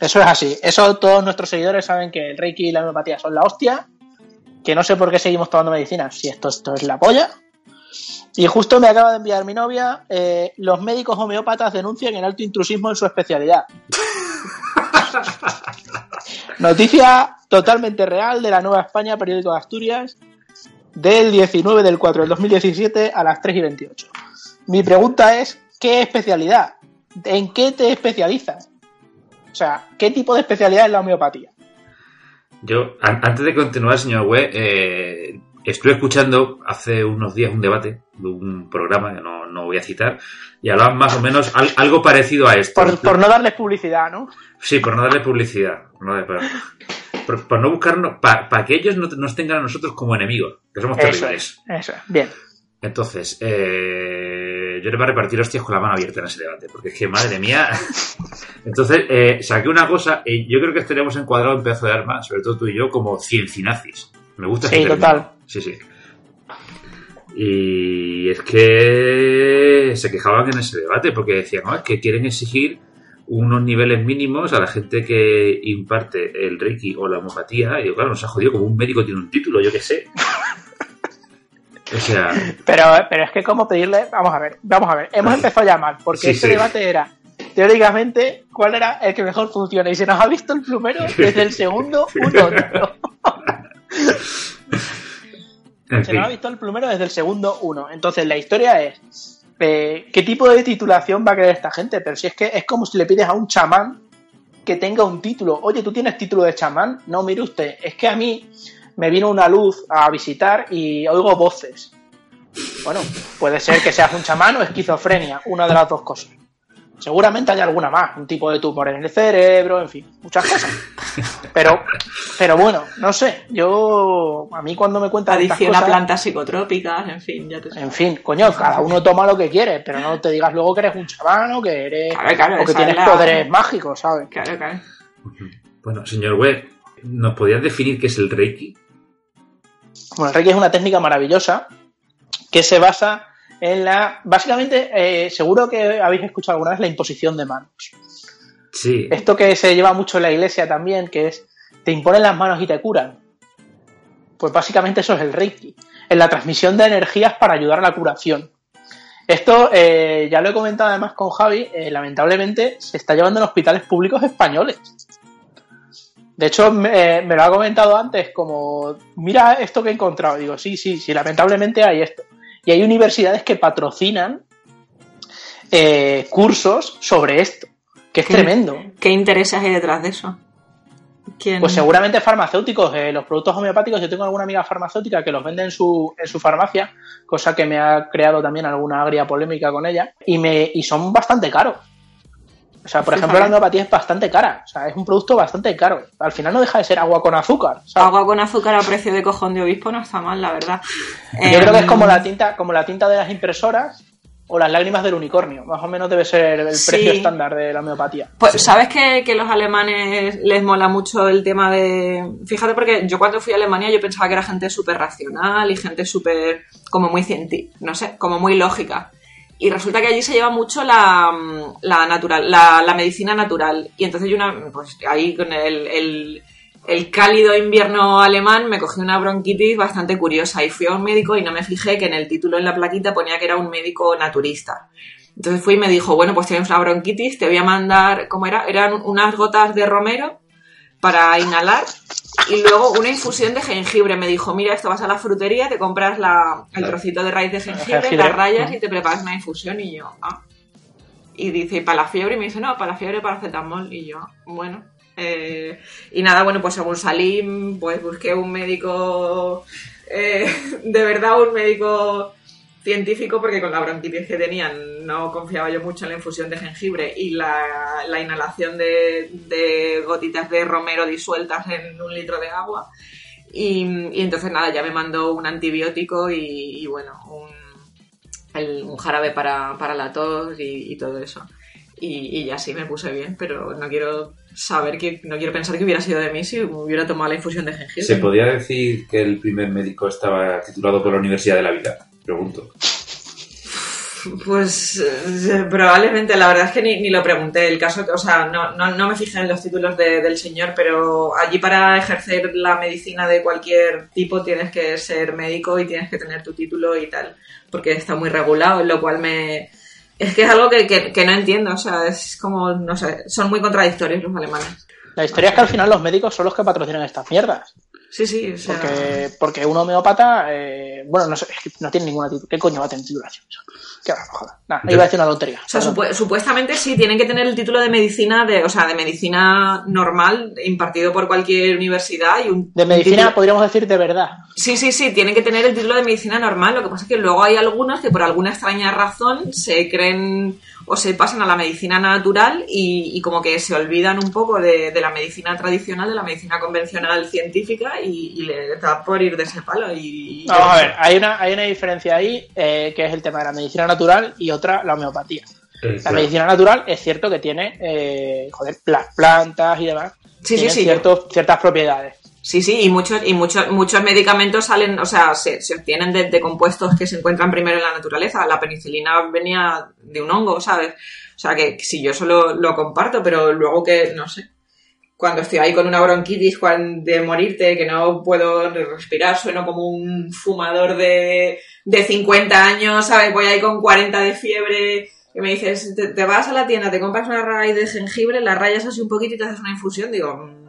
Eso es así. Eso todos nuestros seguidores saben que el Reiki y la homeopatía son la hostia. Que no sé por qué seguimos tomando medicina. Si esto, esto es la polla. Y justo me acaba de enviar mi novia. eh, los médicos homeópatas denuncian el alto intrusismo en su especialidad. *laughs* Noticia totalmente real de la Nueva España, periódico de Asturias, del 19 del 4 del 2017 a las 3 y 28. Mi pregunta es: ¿qué especialidad? ¿En qué te especializas? O sea, ¿qué tipo de especialidad es la homeopatía? Yo, an- antes de continuar, señor Webb, eh, estuve escuchando hace unos días un debate de un programa que no, no voy a citar y hablaban más o menos al- algo parecido a esto. Por, por no darles publicidad, ¿no? Sí, por no darle publicidad. por no, por, no buscarnos, para que ellos no nos tengan a nosotros como enemigos, que somos Eso terribles. es, eso es. Bien. Entonces, eh, yo le voy a repartir hostias con la mano abierta en ese debate, porque es que, madre mía. *laughs* Entonces, eh, saqué una cosa, y yo creo que estaríamos encuadrados en pedazo de arma, sobre todo tú y yo, como ciencinazis. Me gusta Sí, término. total. Sí, sí. Y es que se quejaban en ese debate, porque decían, no, es que quieren exigir unos niveles mínimos a la gente que imparte el Reiki o la homeopatía. Y yo, claro, nos ha jodido como un médico tiene un título, yo qué sé. *laughs* O sea, Pero, pero es que como pedirle, vamos a ver, vamos a ver, hemos empezado ya mal, porque Sí, este sí. debate era, teóricamente, cuál era el que mejor funciona, y se nos ha visto el plumero desde el segundo *laughs* uno. *laughs* en Se fin. nos ha visto el plumero desde el segundo uno. Entonces la historia es, eh, ¿qué tipo de titulación va a querer esta gente? Pero si es que es como si le pides a un chamán que tenga un título. Oye, ¿tú tienes título de chamán? No, mire usted, es que a mí me vino una luz a visitar y oigo voces. Bueno, puede ser que seas un chamán o esquizofrenia, una de las dos cosas. Seguramente hay alguna más, un tipo de tumor en el cerebro, en fin, muchas cosas. *laughs* Pero, pero bueno, no sé. Yo, a mí cuando me cuentan Adicción a plantas psicotrópicas, en fin, ya te En fin, coño, cada uno toma lo que quiere, pero no te digas luego que eres un o que eres Claro, claro, o que tienes la- poderes mágicos, ¿sabes? Claro, claro. Bueno, señor Webb, ¿nos podrías definir qué es el Reiki? Bueno, el Reiki es una técnica maravillosa que se basa en la. Básicamente, eh, seguro que habéis escuchado alguna vez la imposición de manos. Esto que se lleva mucho en la iglesia también, que es te imponen las manos y te curan. Pues básicamente eso es el Reiki. Es la transmisión de energías para ayudar a la curación. Esto eh, ya lo he comentado además con Javi, eh, lamentablemente se está llevando en hospitales públicos españoles. De hecho, me, eh, me lo ha comentado antes como, mira esto que he encontrado. Digo, sí, sí, sí, lamentablemente hay esto. Y hay universidades que patrocinan cursos sobre esto, que es ¿Qué? tremendo. ¿Qué intereses hay detrás de eso? ¿Quién? Pues seguramente farmacéuticos, eh, los productos homeopáticos, yo tengo alguna amiga farmacéutica que los vende en su, en su farmacia, cosa que me ha creado también alguna agria polémica con ella, y, me, y son bastante caros. O sea, por Fíjate. ejemplo, la homeopatía es bastante cara, o sea, es un producto bastante caro. Al final no deja de ser agua con azúcar. ¿sabes? Agua con azúcar a precio de cojón de obispo no está mal, la verdad. Yo creo que es Em, como la tinta, como la tinta de las impresoras o las lágrimas del unicornio. Más o menos debe ser el Sí. precio estándar de la homeopatía. Pues, ¿sabes que, que los alemanes les mola mucho el tema de... Fíjate, porque yo cuando fui a Alemania yo pensaba que era gente súper racional y gente súper... como muy científica, no sé, como muy lógica. Y resulta que allí se lleva mucho la, la natural, la, la medicina natural. Y entonces yo una, pues ahí con el, el, el cálido invierno alemán me cogí una bronquitis bastante curiosa y fui a un médico y no me fijé que en el título en la plaquita ponía que era un médico naturista. Entonces fui y me dijo, bueno, pues tienes una bronquitis, te voy a mandar, ¿cómo era? Eran unas gotas de romero para inhalar y luego una infusión de jengibre. Me dijo, mira, esto vas a la frutería, te compras la, el trocito de raíz de jengibre, jengibre. las rayas y te preparas una infusión y yo, ah. Y dice, ¿y para la fiebre? Y me dice, no, para la fiebre paracetamol. Y yo, bueno. Eh, y nada, bueno, pues según salí, pues busqué un médico, eh, *laughs* de verdad un médico científico, porque con la bronquitis que tenían no confiaba yo mucho en la infusión de jengibre y la, la inhalación de, gotitas de romero disueltas en un litro de agua. Y, entonces nada, ya me mandó un antibiótico y, bueno, un, jarabe para, para la tos y, todo eso. Y ya sí me puse bien, pero no quiero saber que, no quiero pensar que hubiera sido de mí si hubiera tomado la infusión de jengibre. ¿Se podría decir que el primer médico estaba titulado por la Universidad de la Vida? Pregunto. Pues eh, probablemente, la verdad es que ni, ni lo pregunté. El caso, que- o sea, no, no, no me fijé en los títulos de- del señor, pero allí para ejercer la medicina de cualquier tipo tienes que ser médico y tienes que tener tu título y tal, porque está muy regulado, lo cual me... Es que es algo que, que- no entiendo, o sea, es como, no sé, son muy contradictorios los alemanes. La historia es que al final los médicos son los que patrocinan estas mierdas. Sí, sí, o sea... Porque, porque un homeópata, eh, bueno, no, sé, es que no tiene ninguna titulación. ¿Qué coño va a tener titulación? Qué va, joder. Nada, Yo- iba a decir una tontería. O sea, supu- supuestamente sí, tienen que tener el título de medicina, de, o sea, de medicina normal, impartido por cualquier universidad y un de medicina título- podríamos decir de verdad. Sí, sí, sí, tienen que tener el título de medicina normal. Lo que pasa es que luego hay algunos que por alguna extraña razón se creen o se pasan a la medicina natural y, y como que se olvidan un poco de, de la medicina tradicional, de la medicina convencional científica y, y le da por ir de ese palo. Y, Vamos no a ver, hay una, hay una diferencia ahí, eh, que es el tema de la medicina natural y otra, la homeopatía. La medicina natural es cierto que tiene, eh, joder, las plantas y demás. Sí, sí, tienen sí. ciertos- ciertas propiedades. Sí, sí, y muchos, y muchos, muchos medicamentos salen, o sea, se, se obtienen de, de compuestos que se encuentran primero en la naturaleza. La penicilina venía de un hongo, ¿sabes? O sea, que, que si yo solo lo comparto, pero luego que, no sé, cuando estoy ahí con una bronquitis de morirte, que no puedo respirar, sueno como un fumador de, de 50 años, ¿sabes? Voy ahí con 40 de fiebre, y me dices, te, te vas a la tienda, te compras una raíz de jengibre, la rayas así un poquito y te haces una infusión, digo,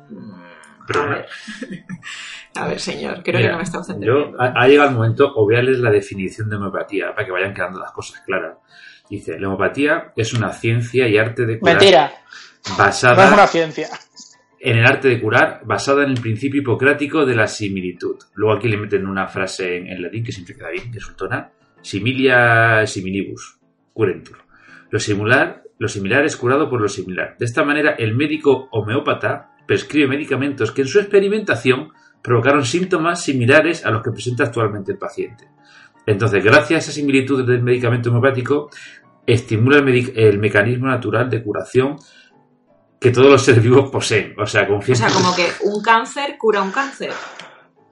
a ver. *laughs* A ver, señor, creo que no me está usted yo, entendiendo. ha, ha llegado el momento, os voy a leer la definición de homeopatía para que vayan quedando las cosas claras. Dice, la homeopatía es una ciencia y arte de curar Mentira, no es basada una ciencia. en el arte de curar basada en el principio hipocrático de la similitud. Luego aquí le meten una frase en, en latín que siempre queda bien, que sultona. Similia similibus, curentur. Lo similar, lo similar es curado por lo similar. De esta manera, el médico homeópata prescribe medicamentos que en su experimentación provocaron síntomas similares a los que presenta actualmente el paciente. Entonces, gracias a esa similitud del medicamento homeopático, estimula el, mecanismo natural de curación que todos los seres vivos poseen. O sea, O confía sea, como que un cáncer cura un cáncer.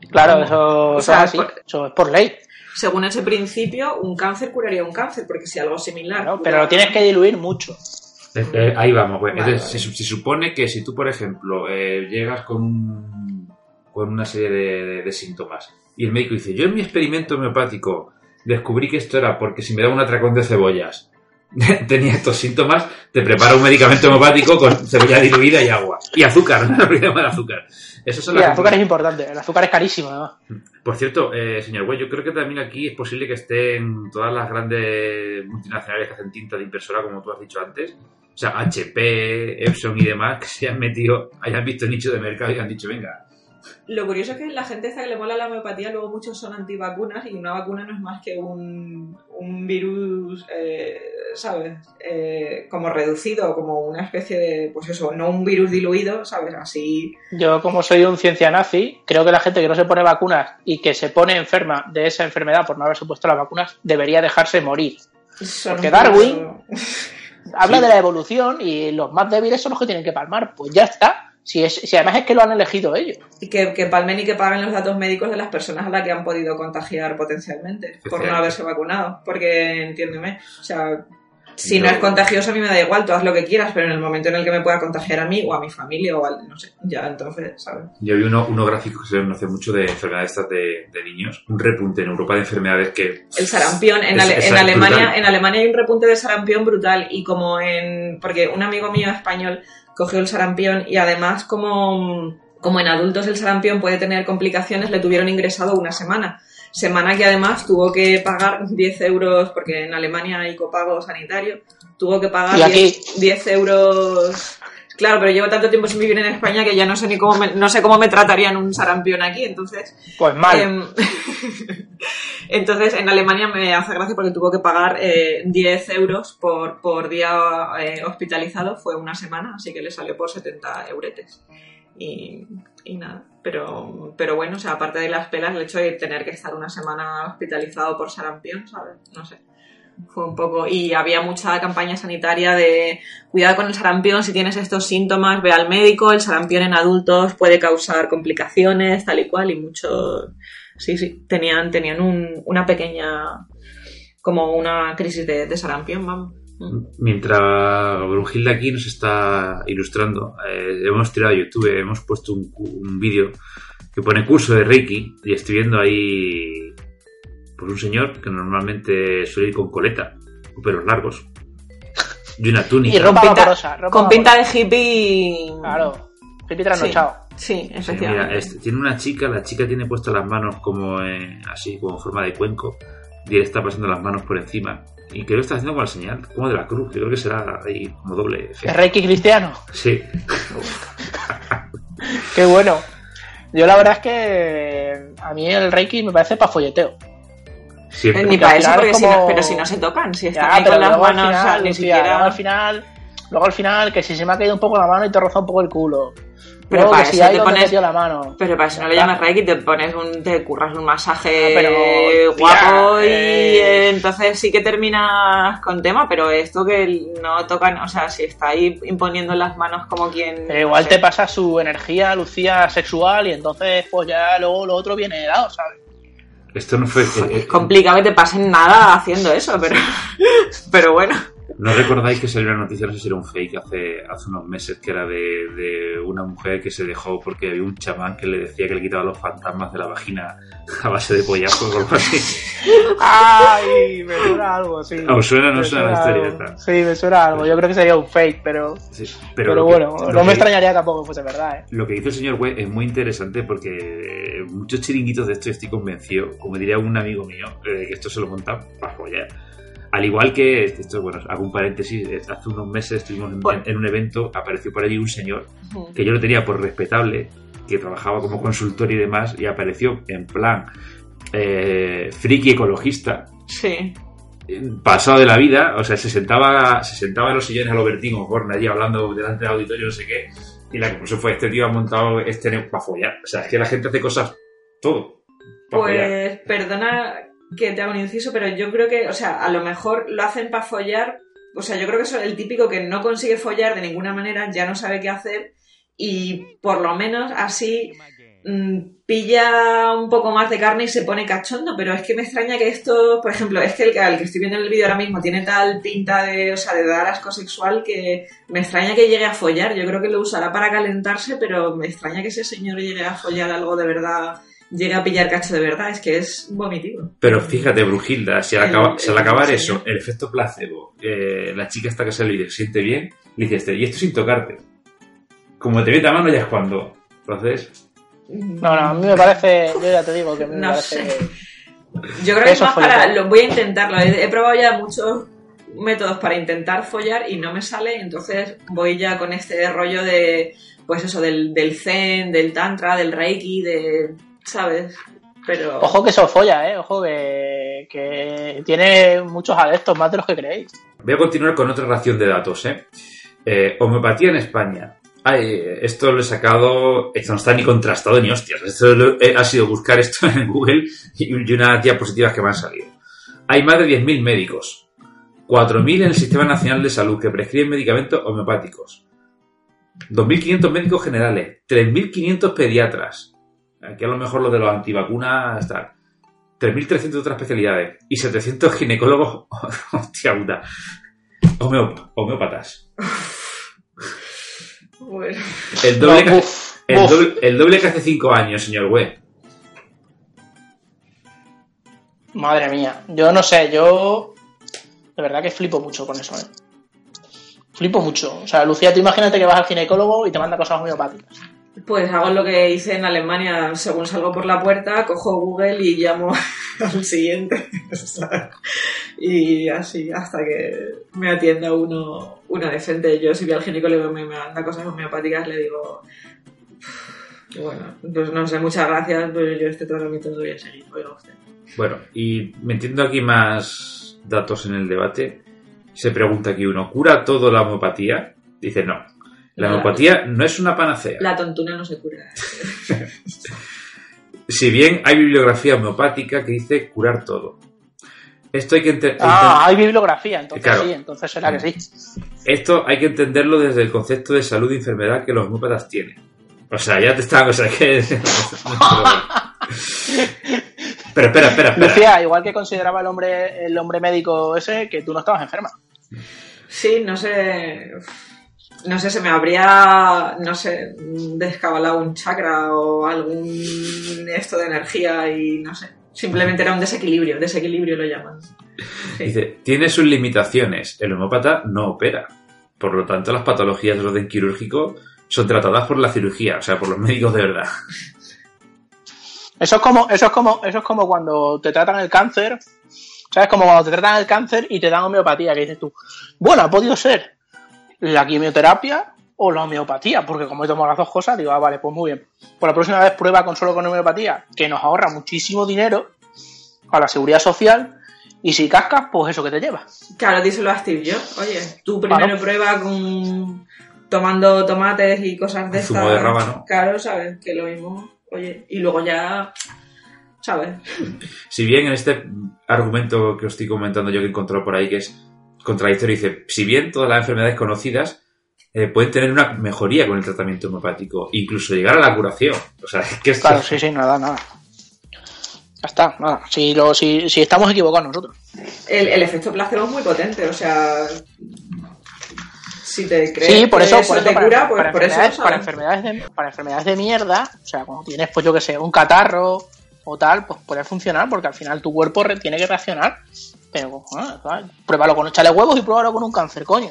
Claro, eso, O es así. por- Eso es por ley. Según ese principio, un cáncer curaría un cáncer, porque si algo similar. Pero lo tienes que diluir mucho. Eh, eh, ahí vamos. pues. Vale, Entonces, se, se supone que si tú, por ejemplo, eh, llegas con, con una serie de, de- de síntomas y el médico dice, yo en mi experimento homeopático descubrí que esto era porque si me daba un atracón de cebollas *laughs* tenía estos síntomas, te prepara un medicamento homeopático con cebolla diluida y agua. Y azúcar, *laughs* no olvidemos el azúcar. Esas son Sí, el azúcar es importante. El azúcar es carísimo, además. por cierto, eh, señor Güey, yo creo que también aquí es posible que estén todas las grandes multinacionales que hacen tinta de impresora, como tú has dicho antes. O sea, HP, Epson y demás, que se han metido, hayan visto el nicho de mercado y han dicho, venga, Lo curioso es que la gente esta que le mola la homeopatía, luego muchos son antivacunas y una vacuna no es más que un, un virus, eh, ¿sabes? Eh, como reducido, como una especie de, pues eso, no un virus diluido, ¿sabes? Así. Yo, como soy un ciencia nazi, creo que la gente que no se pone vacunas y que se pone enferma de esa enfermedad por no haberse puesto las vacunas debería dejarse morir. son Porque Darwin- Habla Sí. de la evolución y los más débiles son los que tienen que palmar. Pues ya está. Si, es, si además es que lo han elegido ellos. Y que, que palmen y que paguen los datos médicos de las personas a las que han podido contagiar potencialmente por no haberse vacunado. Porque, entiéndeme, o sea, si Yo- no es contagioso a mí me da igual, tú haz lo que quieras, pero en el momento en el que me pueda contagiar a mí o a mi familia o al, no sé, ya entonces, ¿sabes? yo vi uno, uno gráfico que se hace mucho de enfermedades estas de, de niños, un repunte en Europa de enfermedades que... El sarampión, en, Es- Ale- es en Alemania, brutal. en Alemania hay un repunte de sarampión brutal y como en, porque un amigo mío español cogió el sarampión y además como, como en adultos el sarampión puede tener complicaciones, le tuvieron ingresado una semana. Semana que además tuvo que pagar 10 euros, porque en Alemania hay copago sanitario, tuvo que pagar Y aquí- 10, 10 euros. Claro, pero llevo tanto tiempo sin vivir en España que ya no sé ni cómo me, no sé cómo me tratarían un sarampión aquí, entonces Pues mal. Em, *laughs* Entonces, en Alemania me hace gracia porque tuvo que pagar eh, 10 euros por, por día eh, hospitalizado, fue una semana, así que le salió por 70 euretes. Y, y nada, pero, pero bueno, o sea, aparte de las pelas, el hecho de tener que estar una semana hospitalizado por sarampión, ¿sabes? No sé. Fue un poco. Y había mucha campaña sanitaria de cuidado con el sarampión, si tienes estos síntomas, ve al médico, el sarampión en adultos puede causar complicaciones, tal y cual, y mucho. Sí, sí, tenían, tenían un- una pequeña. como una crisis de sarampión, vamos. Mientras Brunhilde aquí nos está ilustrando, eh, hemos tirado a YouTube, hemos puesto un, un vídeo que pone curso de Reiki y estoy viendo ahí pues un señor que normalmente suele ir con coleta o pelos largos y una túnica. Y ropa pinta- vaporosa. ropa Con pinta de hippie. Claro. Hippie trasnochado. Sí, Sí, mira, este, tiene una chica, la chica tiene puestas las manos como eh, así, como en forma de cuenco, y él está pasando las manos por encima. Y creo que está haciendo como la señal, como de la cruz. Yo creo que será ahí como doble. F. ¿Es Reiki cristiano? Sí, *laughs* Qué bueno. Yo la verdad es que a mí el Reiki me parece para folleteo. siempre. Ni para eso, porque es si no- como- pero si no se tocan, si están Ya, ahí con las luego al manos, final, o sea, ni Lucía, siquiera. luego al final, luego al final, que si se me ha caído un poco la mano y te roza un poco el culo. Pero luego para que si eso te pones- la mano. Pero para eso no le llamas. Reiki, te pones un, te curras un masaje Ah, pero, tía, guapo y eh, entonces sí que terminas con tema, pero esto que no tocan, o sea, si está ahí imponiendo las manos como quien... Pero igual no te pasa su energía, Lucía, sexual y entonces pues ya luego lo otro viene dado, ¿sabes? Esto no fue. eh, eh, Complicado que te pasen nada haciendo eso, pero, *laughs* pero bueno. ¿No recordáis que salió una noticia, no sé si era un fake, hace, hace unos meses, que era de, de una mujer que se dejó porque había un chamán que le decía que le quitaba los fantasmas de la vagina a base de pollazos o algo así? Ay, me suena algo, sí. ¿Os suena no Me suena la historia esta? Sí, me suena algo. Yo creo que sería un fake, pero, Sí, pero, bueno, no me que- extrañaría tampoco que fuese verdad, ¿eh? Lo que dice el señor Webb es muy interesante porque muchos chiringuitos de esto estoy convencido, como diría un amigo mío, eh, que esto se lo monta para follar. Al igual que, esto, bueno, hago un paréntesis, eh, hace unos meses estuvimos en, Bueno. en un evento, apareció por allí un señor que yo lo tenía por respetable, que trabajaba como consultor y demás, y apareció en plan eh, friki ecologista, Sí. pasado de la vida, o sea, se sentaba, se sentaba en los sillones a lo Bertín Osborne allí hablando delante del auditorio, no sé qué, Y la conclusión fue, este tío ha montado este para follar. O sea, es que la gente hace cosas, todo. follar. Pues perdona que te haga un inciso, pero yo creo que, o sea, a lo mejor lo hacen para follar. O sea, yo creo que es el típico que no consigue follar de ninguna manera, ya no sabe qué hacer y por lo menos así mm, pilla un poco más de carne y se pone cachondo, pero es que me extraña que esto, por ejemplo, es que el que, estoy viendo en el vídeo ahora mismo tiene tal pinta de, o sea, de dar asco sexual que me extraña que llegue a follar. Yo creo que lo usará para calentarse, pero me extraña que ese señor llegue a follar algo de verdad, llegue a pillar cacho de verdad, es que es vomitivo. Pero fíjate, Brujilda, si al, El- acaba- si al acabar eso, el efecto placebo, eh, la chica esta que se le siente bien, le dices, este, y esto sin tocarte. Como te mete a mano ya es cuando. Entonces, No, no, a mí me parece, yo ya te digo que a mí me *laughs* No parece... sé. Yo creo que es más para. lo- Lo, voy a intentarlo. He, he probado ya muchos métodos para intentar follar y no me sale. Entonces voy ya con este rollo de. Pues eso, del, del zen, del tantra, del reiki, de. ¿Sabes? Pero. Ojo que eso folla, ¿eh? Ojo que, que tiene muchos adeptos, más de los que creéis. voy a continuar con otra ración de datos, ¿eh? Eh, homeopatía en España. Ay, esto lo he sacado, esto no está ni contrastado ni hostias. Esto lo- eh, ha sido buscar esto en Google y, y unas diapositivas que me han salido. Hay más de 10.000 médicos, 4.000 en el Sistema Nacional de Salud que prescriben medicamentos homeopáticos, 2.500 médicos generales, 3.500 pediatras. Aquí a lo mejor lo de los antivacunas está. 3.300 de otras especialidades y 700 ginecólogos. *laughs* Hostia puta. Homeop- homeópatas. Bueno. El doble, No, el, doble, el doble que hace 5 años, señor Web. Madre mía, yo no sé, yo de verdad que flipo mucho con eso, ¿eh? Flipo mucho. O sea, Lucía, tú imagínate que vas al ginecólogo y te manda cosas homeopáticas. Pues hago lo que hice en Alemania. Según salgo por la puerta, cojo Google y llamo *laughs* al siguiente. y así, hasta que me atienda uno, uno decente. Yo, si voy al ginecólogo y me manda cosas homeopáticas, le digo. Bueno, pues no sé, muchas gracias, pero yo este tratamiento no voy a seguir. Oiga usted. Bueno, y metiendo aquí más datos en el debate, se pregunta aquí uno, ¿cura todo la homeopatía? Dice, no. La homeopatía no es una panacea. La tontuna no se cura. *laughs* Si bien hay bibliografía homeopática que dice curar todo. Esto hay que ente- Ah, hay bibliografía, entonces Claro. sí, entonces será que sí. Esto hay que entenderlo desde el concepto de salud y enfermedad que los homópatas tienen. O sea, ya te están, o sea, que... *laughs* Pero espera, espera, espera. Lucía, igual que consideraba el hombre, el hombre médico ese, que tú no estabas enferma. Sí, no sé. No sé, se me habría, no sé, descabalado un chakra o algún esto de energía y no sé. Simplemente era un desequilibrio, desequilibrio lo llaman. Sí. Dice, tiene sus limitaciones. El homópata no opera. Por lo tanto, las patologías de orden quirúrgico son tratadas por la cirugía, o sea, por los médicos de verdad. Eso es como, eso es como, eso es como cuando te tratan el cáncer, ¿sabes? Como cuando te tratan el cáncer y te dan homeopatía, que dices tú, bueno, ha podido ser la quimioterapia o la homeopatía, porque como he tomado las dos cosas, digo, ah, vale, pues muy bien. Por la próxima vez prueba con solo con homeopatía, que nos ahorra muchísimo dinero a la seguridad social, y si cascas, pues eso que te lleva. Claro, díselo a Steve Jobs. Oye, tú primero prueba con tomando tomates y cosas de estas. de rábano. Claro, ¿sabes? Que lo mismo. Oye, y luego ya. ¿Sabes? Si bien en este argumento que os estoy comentando yo que he encontrado por ahí, que es contradictorio, dice, si bien todas las enfermedades conocidas eh, pueden tener una mejoría con el tratamiento homeopático, incluso llegar a la curación. O sea, es que esto- Claro, sí, sí, nada, nada. Ya está, nada. Si, lo, si, si estamos equivocados nosotros. El, el efecto placebo es muy potente, o sea. Si te crees Sí, por que eso, por eso te para, cura, pues para por eso. enfermedades, para, enfermedades de, para enfermedades de mierda, o sea, cuando tienes, pues yo que sé, un catarro o tal, pues puede funcionar porque al final tu cuerpo re- tiene que reaccionar. Pero, ah, ¿sabes? pruébalo con, échale huevos y pruébalo con un cáncer, coño.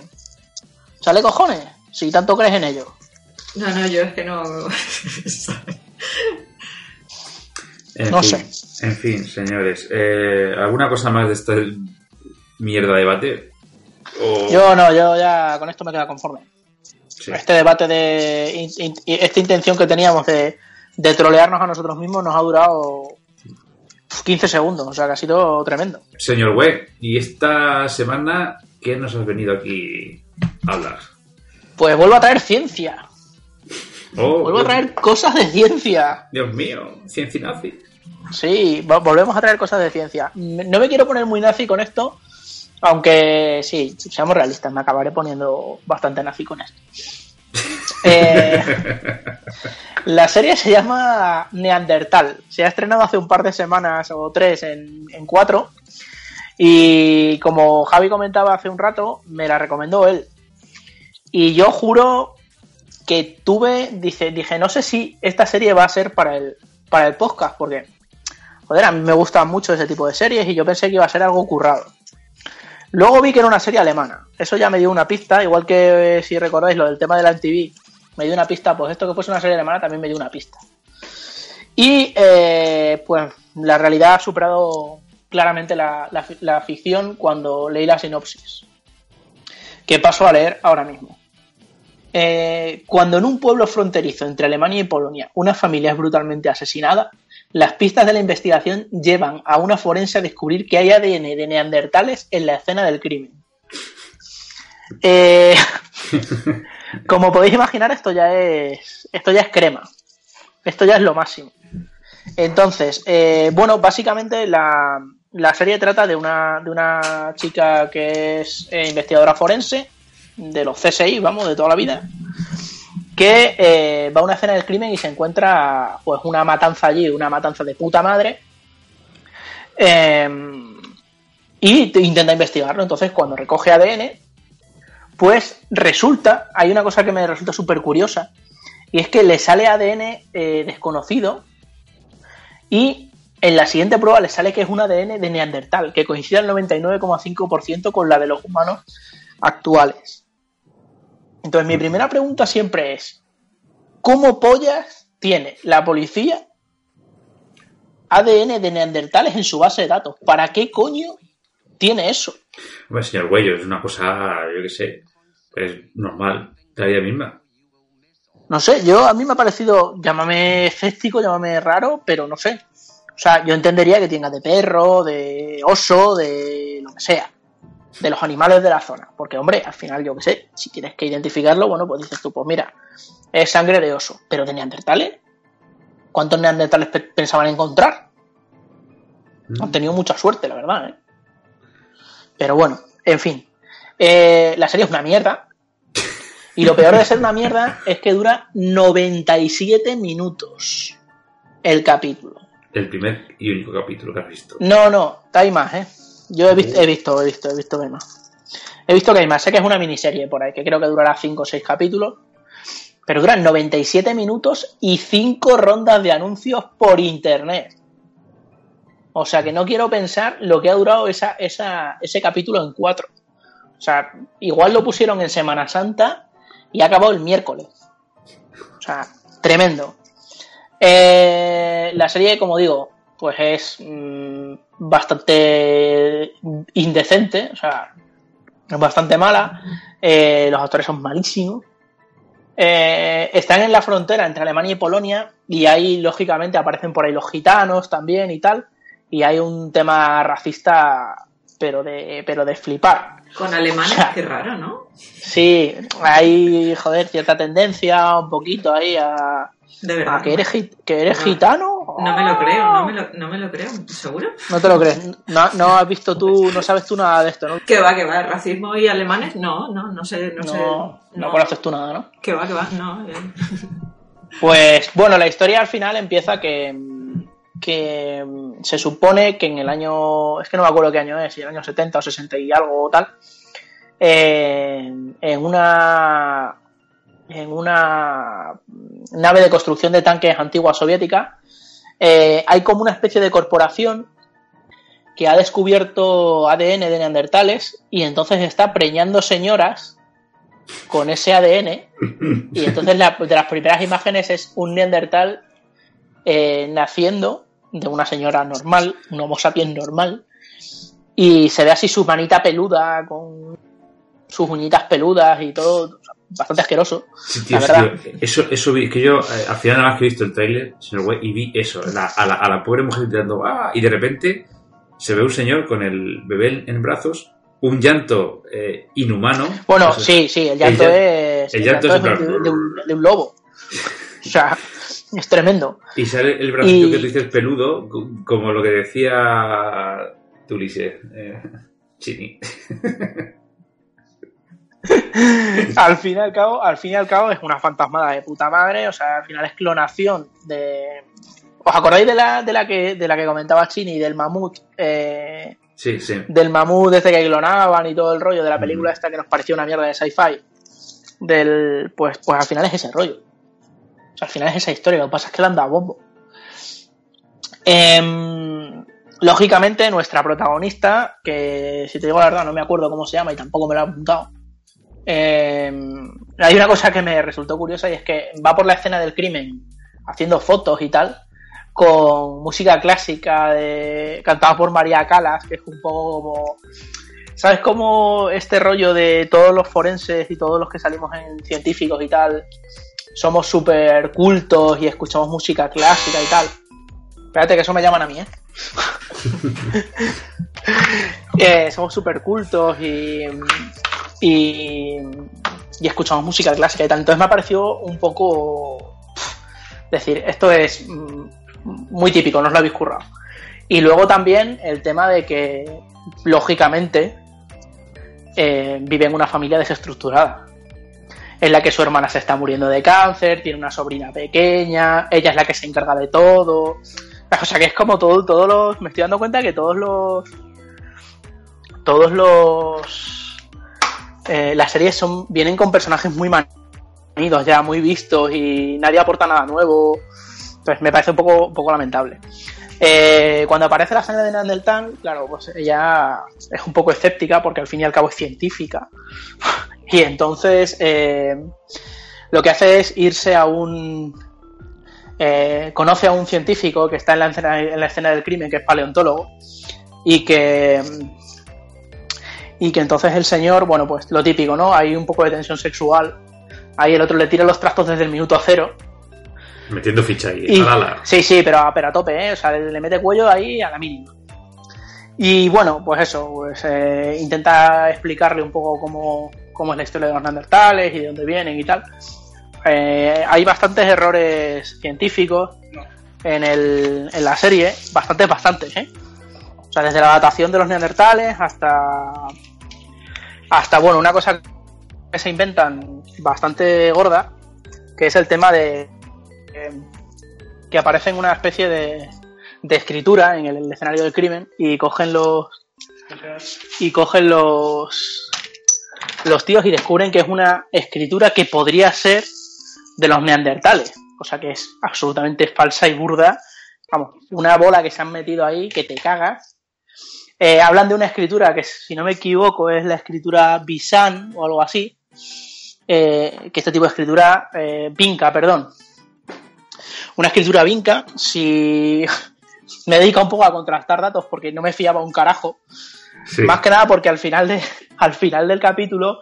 Sale cojones, si tanto crees en ello. No, no, yo es que no. En No fin, En fin, señores. eh, ¿Alguna cosa más de esta mierda de debate? O- Yo no, yo ya con esto me quedo conforme. Sí. Este debate de. in- in- esta intención que teníamos de, de trolearnos a nosotros mismos nos ha durado 15 segundos, o sea que ha sido tremendo. Señor Web, ¿y esta semana qué nos has venido aquí a hablar? Pues vuelvo a traer ciencia. Oh, Vuelvo a traer cosas de ciencia. Dios mío, ciencia nazi. Sí, vo- volvemos a traer cosas de ciencia. No me quiero poner muy nazi con esto, aunque sí, seamos realistas, me acabaré poniendo bastante nazi con esto. *laughs* Eh, la serie se llama Neandertal. Se ha estrenado hace un par de semanas o tres en, cuatro. Y como Javi comentaba hace un rato, me la recomendó él. Y yo juro que tuve, dice, dije, no sé si esta serie va a ser para el, para el podcast, porque, joder, a mí me gustan mucho ese tipo de series y yo pensé que iba a ser algo currado. Luego vi que era una serie alemana. Eso ya me dio una pista, igual que eh, si recordáis lo del tema de la MTV, me dio una pista, pues esto que fuese una serie alemana también me dio una pista. Y eh, pues la realidad ha superado claramente la, la fi- la ficción cuando leí la sinopsis, que paso a leer ahora mismo. Eh, cuando en un pueblo fronterizo entre Alemania y Polonia una familia es brutalmente asesinada, las pistas de la investigación llevan a una forense a descubrir que hay ADN de neandertales en la escena del crimen. Eh, *laughs* como podéis imaginar, esto ya es esto ya es crema. Esto ya es lo máximo. Entonces, eh, bueno, básicamente la, la serie trata de una, de una chica que es eh, investigadora forense, de los CSI, vamos, de toda la vida, que eh, va a una escena del crimen y se encuentra pues una matanza allí, una matanza de puta madre. eh, y te- intenta investigarlo. Entonces, cuando recoge ADN, pues resulta, hay una cosa que me resulta súper curiosa, y es que le sale ADN eh, desconocido y en la siguiente prueba le sale que es un ADN de Neandertal, que coincide al 99,5% con la de los humanos actuales. Entonces, mi primera pregunta siempre es: ¿cómo pollas tiene la policía ADN de neandertales en su base de datos? ¿Para qué coño tiene eso? Hombre, señor Güello, es una cosa, yo qué sé, es normal, de la vida misma. No sé, yo a mí me ha parecido, llámame escéptico, llámame raro, pero no sé. O sea, yo entendería que tenga de perro, de oso, de lo que sea, de los animales de la zona. Porque, hombre, al final, yo qué sé, si tienes que identificarlo, bueno, pues dices tú, pues mira, es sangre de oso. Pero de neandertales, ¿cuántos neandertales pe- pensaban encontrar? Han tenido mucha suerte, la verdad, ¿eh? Pero bueno, en fin. Eh, la serie es una mierda. Y lo peor de ser una mierda es que dura 97 minutos el capítulo. El primer y único capítulo que has visto. No, no, hay más, ¿eh? Yo he visto, he visto, he visto, he visto que hay más. He visto que hay más. Sé que es una miniserie por ahí, que creo que durará 5 o 6 capítulos. Pero duran 97 minutos y 5 rondas de anuncios por internet. O sea que no quiero pensar lo que ha durado esa, ese capítulo en 4. O sea, igual lo pusieron en Semana Santa y ha acabado el miércoles. O sea, tremendo. Eh, la serie, como digo, pues es mm, bastante indecente, o sea, es bastante mala. Eh, los actores son malísimos. Eh, están en la frontera entre Alemania y Polonia y ahí, lógicamente, aparecen por ahí los gitanos también y tal. Y hay un tema racista, pero de, pero de flipar. Con alemanes, O sea, qué raro, ¿no? Sí, hay, joder, cierta tendencia un poquito ahí a, De verdad. a que eres, que eres No. gitano. No me lo creo, no me lo, no me lo creo. ¿Seguro? No te lo crees. No, no has visto tú, no sabes tú nada de esto, ¿no? Que va, que va. ¿Racismo y alemanes? No, no, no sé, no, No, sé. no conoces tú nada, ¿no? Que va, que va, no. eh. Pues bueno, la historia al final empieza que, que mm, se supone que en el año, es que no me acuerdo qué año es, si el año 70 o 60 y algo o tal, eh, en una en una nave de construcción de tanques antigua soviética eh, hay como una especie de corporación que ha descubierto ADN de neandertales y entonces está preñando señoras con ese ADN y entonces de las primeras imágenes es un neandertal eh, naciendo de una señora normal, un homo sapiens normal, y se ve así su manita peluda con sus uñitas peludas y todo, bastante asqueroso. Sí, tío, La sí, verdad. tío. Eso, eso vi, que yo eh, al final nada más que he visto el trailer, señor Güey, y vi eso, la- a, la, a la pobre mujer gritando, ¡ah! Y de repente se ve un señor con el bebé en brazos, un llanto eh, inhumano. Bueno, sí, sí, el llanto el es, el llanto llanto es de un, de un lobo. O sea, es tremendo. Y sale el bracito Y- que tú dices peludo, co- como lo que decía Tulises. Eh, Chini. *laughs* al fin y al cabo, al fin y al cabo es una fantasmada de puta madre, o sea, al final es clonación de. ¿Os acordáis de la, de la que de la que comentaba Chini, del mamut? eh, Sí, sí. del mamut desde que clonaban y todo el rollo de la película Mm. esta que nos pareció una mierda de sci-fi. Del. Pues, pues al final es ese rollo. Al final es esa historia, lo que pasa es que le han bombo. Em, lógicamente, nuestra protagonista, que si te digo la verdad no me acuerdo cómo se llama y tampoco me lo he apuntado. em, hay una cosa que me resultó curiosa y es que va por la escena del crimen haciendo fotos y tal con música clásica de, cantada por María Calas, que es un poco como... ¿Sabes cómo este rollo de todos los forenses y todos los que salimos en científicos y tal somos súper cultos y escuchamos música clásica y tal? Espérate que eso me llaman a mí, ¿eh? *laughs* Somos súper cultos y, y, y escuchamos música clásica y tal. Entonces me ha parecido un poco... decir, esto es mm, muy típico, no os lo habéis currado. Y luego también el tema de que, lógicamente, eh, vive en una familia desestructurada, en la que su hermana se está muriendo de cáncer, tiene una sobrina pequeña, ella es la que se encarga de todo. O sea que es como todo, todos los. Me estoy dando cuenta que todos los. Todos los. eh, las series son vienen con personajes muy manidos ya, muy vistos y nadie aporta nada nuevo. Pues me parece un poco, poco lamentable. Eh, cuando aparece la sangre de Neandertal, claro, pues ella es un poco escéptica porque al fin y al cabo es científica. Y entonces eh, lo que hace es irse a un... eh, conoce a un científico que está en la, escena, en la escena del crimen, que es paleontólogo, y que... Y que entonces el señor, bueno, pues lo típico, ¿no? Hay un poco de tensión sexual. Ahí el otro le tira los trastos desde el minuto cero. Metiendo ficha ahí. Y- sí, sí, pero, a- pero a tope, ¿eh? O sea, le, le mete cuello ahí a la mínima. Y bueno, pues eso, pues eh, intenta explicarle un poco cómo, cómo es la historia de los neandertales y de dónde vienen y tal. Eh, hay bastantes errores científicos en, el, en la serie, bastantes, bastantes, ¿eh? O sea, desde la datación de los neandertales hasta, hasta bueno, una cosa que se inventan bastante gorda, que es el tema de eh, que aparece en una especie de, de escritura en el, escenario del crimen y cogen los y cogen los los tíos y descubren que es una escritura que podría ser de los neandertales, cosa que es absolutamente falsa y burda. Vamos, una bola que se han metido ahí que te cagas. Eh, hablan de una escritura que, si no me equivoco, es la escritura Bisan o algo así. eh, que este tipo de escritura, eh, Vinca, perdón, una escritura vinca, si *laughs* me dedico un poco a contrastar datos porque no me fiaba un carajo, Sí. más que nada porque al final de, *laughs* al final del capítulo,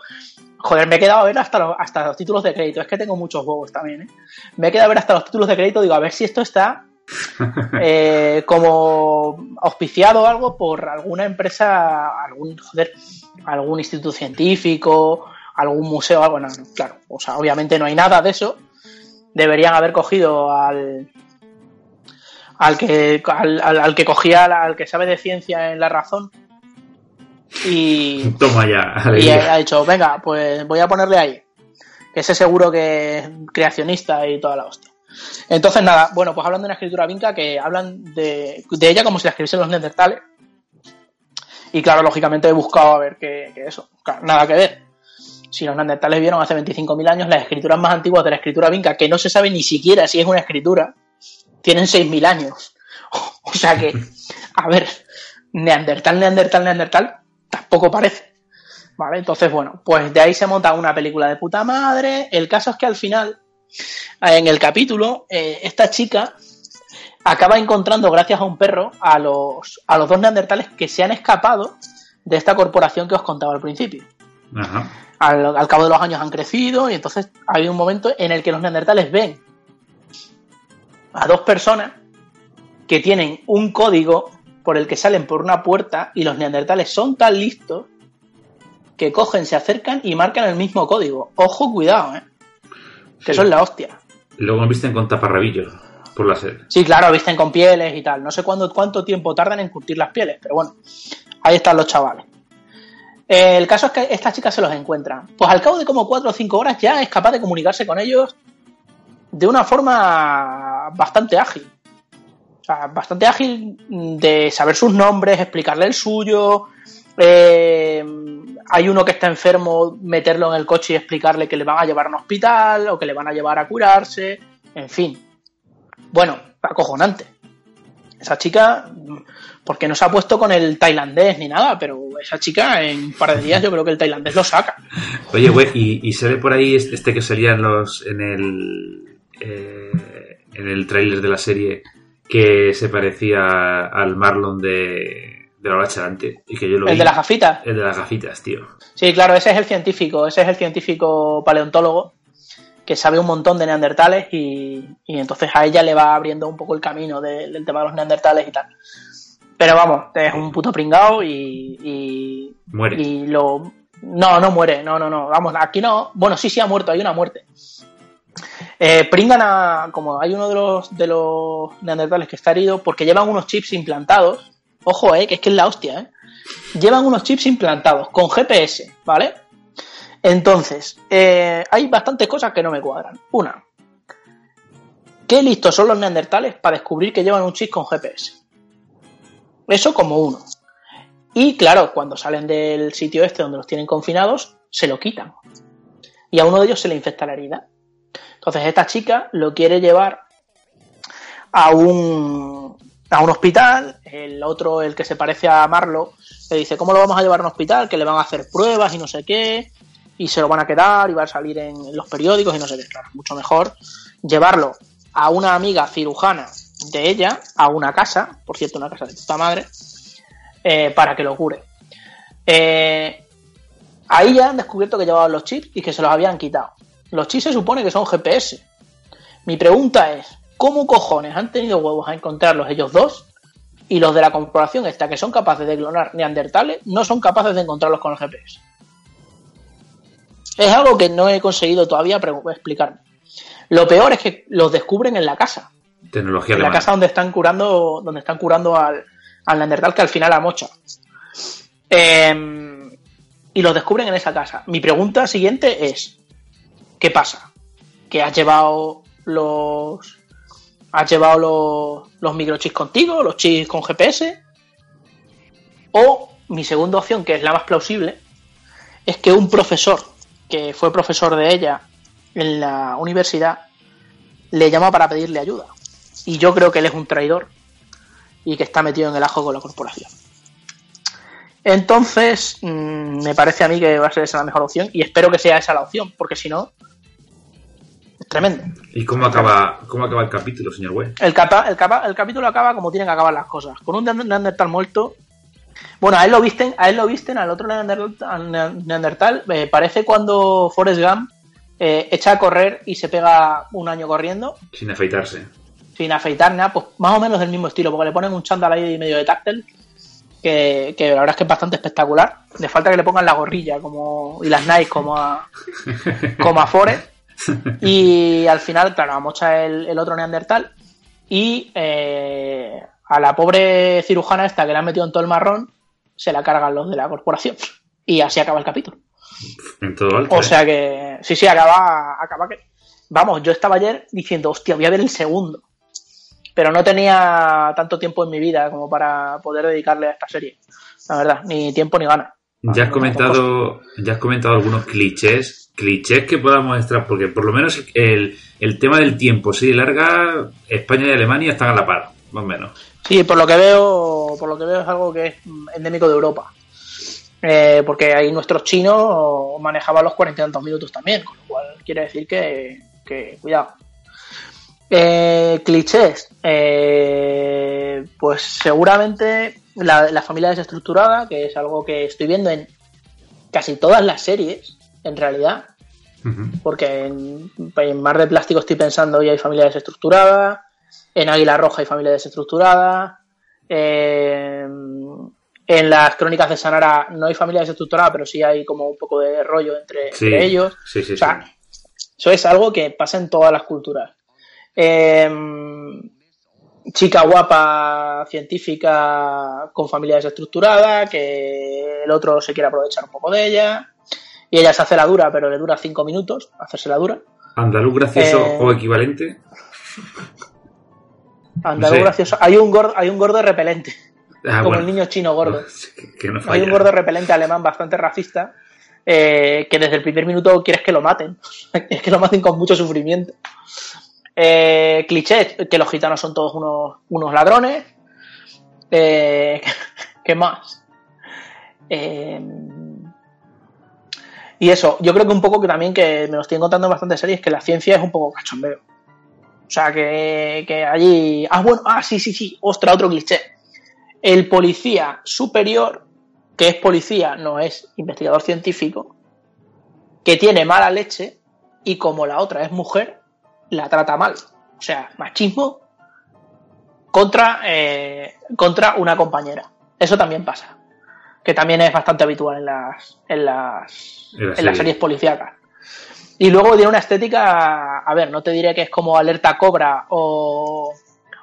joder, me he quedado a ver hasta los, hasta los títulos de crédito, es que tengo muchos huevos también, ¿eh? Me he quedado a ver hasta los títulos de crédito, digo, a ver si esto está *laughs* eh, como auspiciado o algo por alguna empresa, algún, joder, algún instituto científico, algún museo, algo, no, no, claro, o sea, obviamente no hay nada de eso, deberían haber cogido al al que al, al- al que cogía al que sabe de ciencia en la razón y, *laughs* Toma ya. y alegría. ha dicho venga pues voy a ponerle ahí que ese seguro que es creacionista y toda la hostia entonces nada bueno pues hablan de una escritura vinca que hablan de, de ella como si la escribiesen los neandertales y claro lógicamente he buscado a ver qué qué eso Claro, nada que ver si los neandertales vieron hace 25.000 años las escrituras más antiguas de la escritura vinca, que no se sabe ni siquiera si es una escritura, tienen 6.000 años. *laughs* O sea que, a ver, neandertal, neandertal, neandertal, tampoco parece. Vale, entonces, bueno, pues de ahí se monta una película de puta madre. El caso es que al final, eh, en el capítulo, eh, esta chica acaba encontrando, gracias a un perro, a los, a los dos neandertales que se han escapado de esta corporación que os contaba al principio Ajá. al, al cabo de los años han crecido y entonces hay un momento en el que los neandertales ven a dos personas que tienen un código por el que salen por una puerta y los neandertales son tan listos que cogen, se acercan y marcan el mismo código. Ojo, cuidado, ¿eh? Que es la hostia. Luego nos visten con taparrabillos por la serie. Sí, claro, visten con pieles y tal. No sé cuándo, cuánto tiempo tardan en curtir las pieles, pero bueno, ahí están los chavales. Eh, el caso es que esta chica se los encuentra. Pues al cabo de como 4 o 5 horas ya es capaz de comunicarse con ellos de una forma bastante ágil. O sea, bastante ágil de saber sus nombres, explicarle el suyo. eh, hay uno que está enfermo, meterlo en el coche y explicarle que le van a llevar a un hospital o que le van a llevar a curarse. En fin. Bueno, acojonante. Esa chica, porque no se ha puesto con el tailandés ni nada, pero esa chica en un par de días yo creo que el tailandés lo saca. Oye, güey, y, y sale por ahí este este que salía en los. en el. eh, en el tráiler de la serie que se parecía al Marlon de. de la hora Charante. Y que yo lo El vi. de las gafitas. El de las gafitas, tío. Sí, claro, ese es el científico, ese es el científico paleontólogo que sabe un montón de neandertales y, y entonces a ella le va abriendo un poco el camino de- del tema de los neandertales y tal. Pero vamos, es un puto pringao y, y, Muere. y lo... No, no muere, no, no, no, vamos, aquí no... Bueno, sí, sí ha muerto, hay una muerte. Eh, pringan a... como hay uno de los, de los neandertales que está herido porque llevan unos chips implantados. Ojo, eh, que es que es la hostia, eh llevan unos chips implantados con GPS, ¿vale? Entonces, eh, hay bastantes cosas que no me cuadran. Una, ¿qué listos son los neandertales para descubrir que llevan un chip con GPS? Eso como uno. Y claro, cuando salen del sitio este donde los tienen confinados, se lo quitan. Y a uno de ellos se le infecta la herida. Entonces esta chica lo quiere llevar a un, a un hospital. El otro, el que se parece a Marlo, le dice, ¿cómo lo vamos a llevar a un hospital? Que le van a hacer pruebas y no sé qué. Y se lo van a quedar y va a salir en los periódicos y no sé qué. Claro, mucho mejor llevarlo a una amiga cirujana de ella, a una casa, por cierto, una casa de puta madre, eh, para que lo cure. Eh, ahí ya han descubierto que llevaban los chips y que se los habían quitado. Los chips se supone que son GPS. Mi pregunta es, ¿cómo cojones han tenido huevos a encontrarlos ellos dos? Y los de la corporación esta, que son capaces de clonar neandertales, no son capaces de encontrarlos con el GPS. Es algo que no he conseguido todavía explicarme. Lo peor es que los descubren en la casa. Tecnología En la alemana. casa donde están curando, donde están curando al, al Neandertal que al final amocha. Eh, y los descubren en esa casa. Mi pregunta siguiente es: ¿qué pasa? ¿Que has llevado los. ¿Has llevado los, los microchips contigo? ¿Los chips con GPS? O mi segunda opción, que es la más plausible, es que un profesor que fue profesor de ella en la universidad le llama para pedirle ayuda. Y yo creo que él es un traidor y que está metido en el ajo con la corporación. Entonces, mm, me parece a mí que va a ser esa la mejor opción y espero que sea esa la opción, porque si no, tremendo. ¿Y cómo acaba, cómo acaba el capítulo, señor Webb? El, capa- el, capa- el capítulo acaba como tienen que acabar las cosas, con un Neandertal muerto. Bueno, a él lo visten, a él lo visten, al otro Neandertal, al Neandertal eh, parece cuando Forrest Gump eh, echa a correr y se pega un año corriendo Sin afeitarse. sin afeitar nada, pues más o menos del mismo estilo, porque le ponen un chándal ahí medio de táctil, que, que la verdad es que es bastante espectacular. Le falta que le pongan la gorrilla como y las Nike como a, como a Forrest. *laughs* Y al final, claro, amocha el, el otro Neandertal. Y eh, a la pobre cirujana esta que le han metido en todo el marrón, se la cargan los de la corporación. Y así acaba el capítulo. En todo alto. O sea que, sí, sí, acaba, acaba que. Vamos, yo estaba ayer diciendo, hostia, voy a ver el segundo. Pero no tenía tanto tiempo en mi vida como para poder dedicarle a esta serie. La verdad, ni tiempo ni ganas. Ya has comentado, ya has comentado algunos clichés, clichés que podamos extraer, porque por lo menos el, el tema del tiempo, si larga, España y Alemania están a la par, más o menos. Sí, por lo que veo, por lo que veo es algo que es endémico de Europa. Eh, porque ahí nuestros chinos manejaban los cuarenta y tantos minutos también, con lo cual quiere decir que, que cuidado. Eh, clichés. Eh, pues seguramente la, la familia desestructurada, que es algo que estoy viendo en casi todas las series, en realidad. Porque en, en Mar de Plástico estoy pensando hoy hay familia desestructurada, en Águila Roja hay familia desestructurada, eh, en las crónicas de Sanara no hay familia desestructurada, pero sí hay como un poco de rollo entre, Sí, entre ellos. sí, sí, O sea, eso es algo que pasa en todas las culturas. Em, chica guapa, científica, con familia desestructurada, que el otro se quiere aprovechar un poco de ella. Y ella se hace la dura, pero le dura cinco minutos hacerse la dura. Andaluz gracioso Eh, o equivalente. Andaluz sé. gracioso. Hay un gordo, hay un gordo repelente, Ah, como bueno. el niño chino gordo. *laughs* Que, que no Hay un gordo repelente alemán bastante racista eh, que desde el primer minuto quieres que lo maten. *laughs* es que lo maten con mucho sufrimiento. Eh, cliché, que los gitanos son todos unos, unos ladrones. Eh, *laughs* ¿Qué más? Eh, y eso, yo creo que un poco que también que me lo estoy encontrando en bastantes series que la ciencia es un poco cachondeo. O sea, que, que allí. Ah, bueno, ah, sí, sí, sí. Ostra, otro cliché. El policía superior, que es policía, no es investigador científico, que tiene mala leche y como la otra es mujer, la trata mal. O sea, machismo contra, eh, contra una compañera. Eso también pasa. Que también es bastante habitual en las, en las, En la en serie. las series policíacas. Y luego tiene una estética, a ver, no te diré que es como Alerta Cobra o,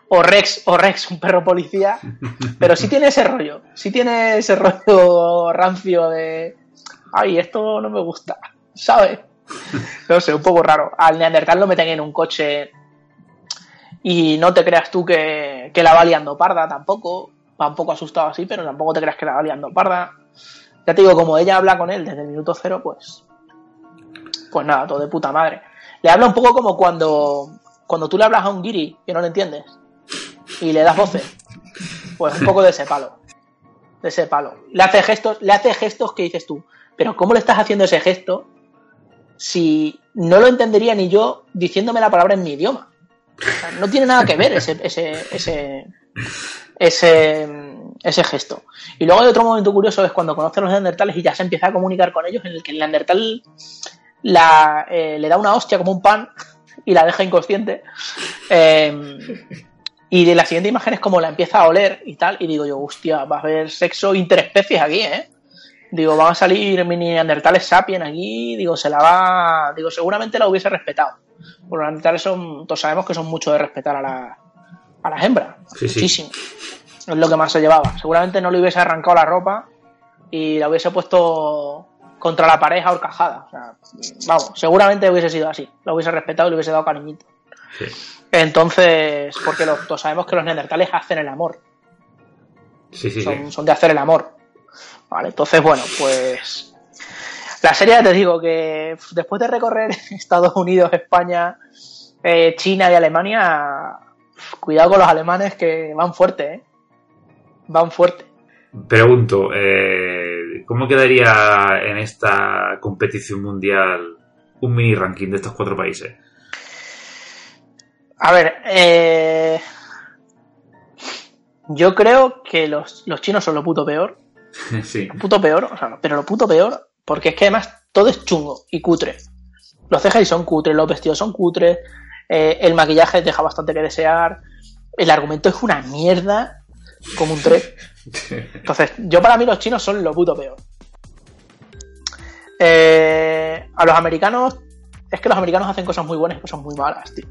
o Rex, o Rex, un perro policía, *laughs* pero sí tiene ese rollo, sí tiene ese rollo rancio de, ay, esto no me gusta, ¿sabes? No sé, un poco raro. Al Neandertal lo meten en un coche y no te creas tú que, que la va liando parda tampoco, va un poco asustado así, pero tampoco te creas que la va liando parda. Ya te digo, como ella habla con él desde el minuto cero, pues pues nada, todo de puta madre. Le habla un poco como cuando, cuando tú le hablas a un guiri que no le entiendes y le das voces. Pues un poco de ese palo. De ese palo. Le hace gestos, le hace gestos que dices tú, pero ¿cómo le estás haciendo ese gesto si no lo entendería ni yo diciéndome la palabra en mi idioma? O sea, no tiene nada que ver ese, ese, ese, ese, ese gesto. Y luego hay otro momento curioso, es cuando conoce a los neandertales y ya se empieza a comunicar con ellos, en el que el neandertal la, eh, le da una hostia como un pan y la deja inconsciente. Eh, y de la siguiente imagen es como la empieza a oler y tal. Y digo yo, hostia, va a haber sexo interespecies aquí, ¿eh? Digo, van a salir mini neandertales sapiens aquí. Digo, se la va. Digo, seguramente la hubiese respetado. Porque los neandertales son. Todos sabemos que son mucho de respetar a, la, a las hembras. Sí, sí. Muchísimo. Es lo que más se llevaba. Seguramente no le hubiese arrancado la ropa y la hubiese puesto contra la pareja horcajada. O sea, vamos, seguramente hubiese sido así. La hubiese respetado y le hubiese dado cariñito. Sí. Entonces, porque los, todos sabemos que los neandertales hacen el amor. Sí, sí, sí. Son, son de hacer el amor. Vale, entonces, bueno, pues. La serie, te digo que después de recorrer *laughs* Estados Unidos, España, eh, China y Alemania, cuidado con los alemanes que van fuerte, ¿eh? Van fuerte. Pregunto, eh, ¿cómo quedaría en esta competición mundial un mini ranking de estos cuatro países? A ver, eh, yo creo que los, los chinos son lo puto peor. *laughs* sí. Lo puto peor, o sea, pero lo puto peor, porque es que además todo es chungo y cutre. Los CGI son cutres, los vestidos son cutres, eh, el maquillaje deja bastante que desear, el argumento es una mierda como un 3. *laughs* Entonces, yo para mí los chinos son lo puto peor. Eh, a los americanos, es que los americanos hacen cosas muy buenas y cosas muy malas, tío.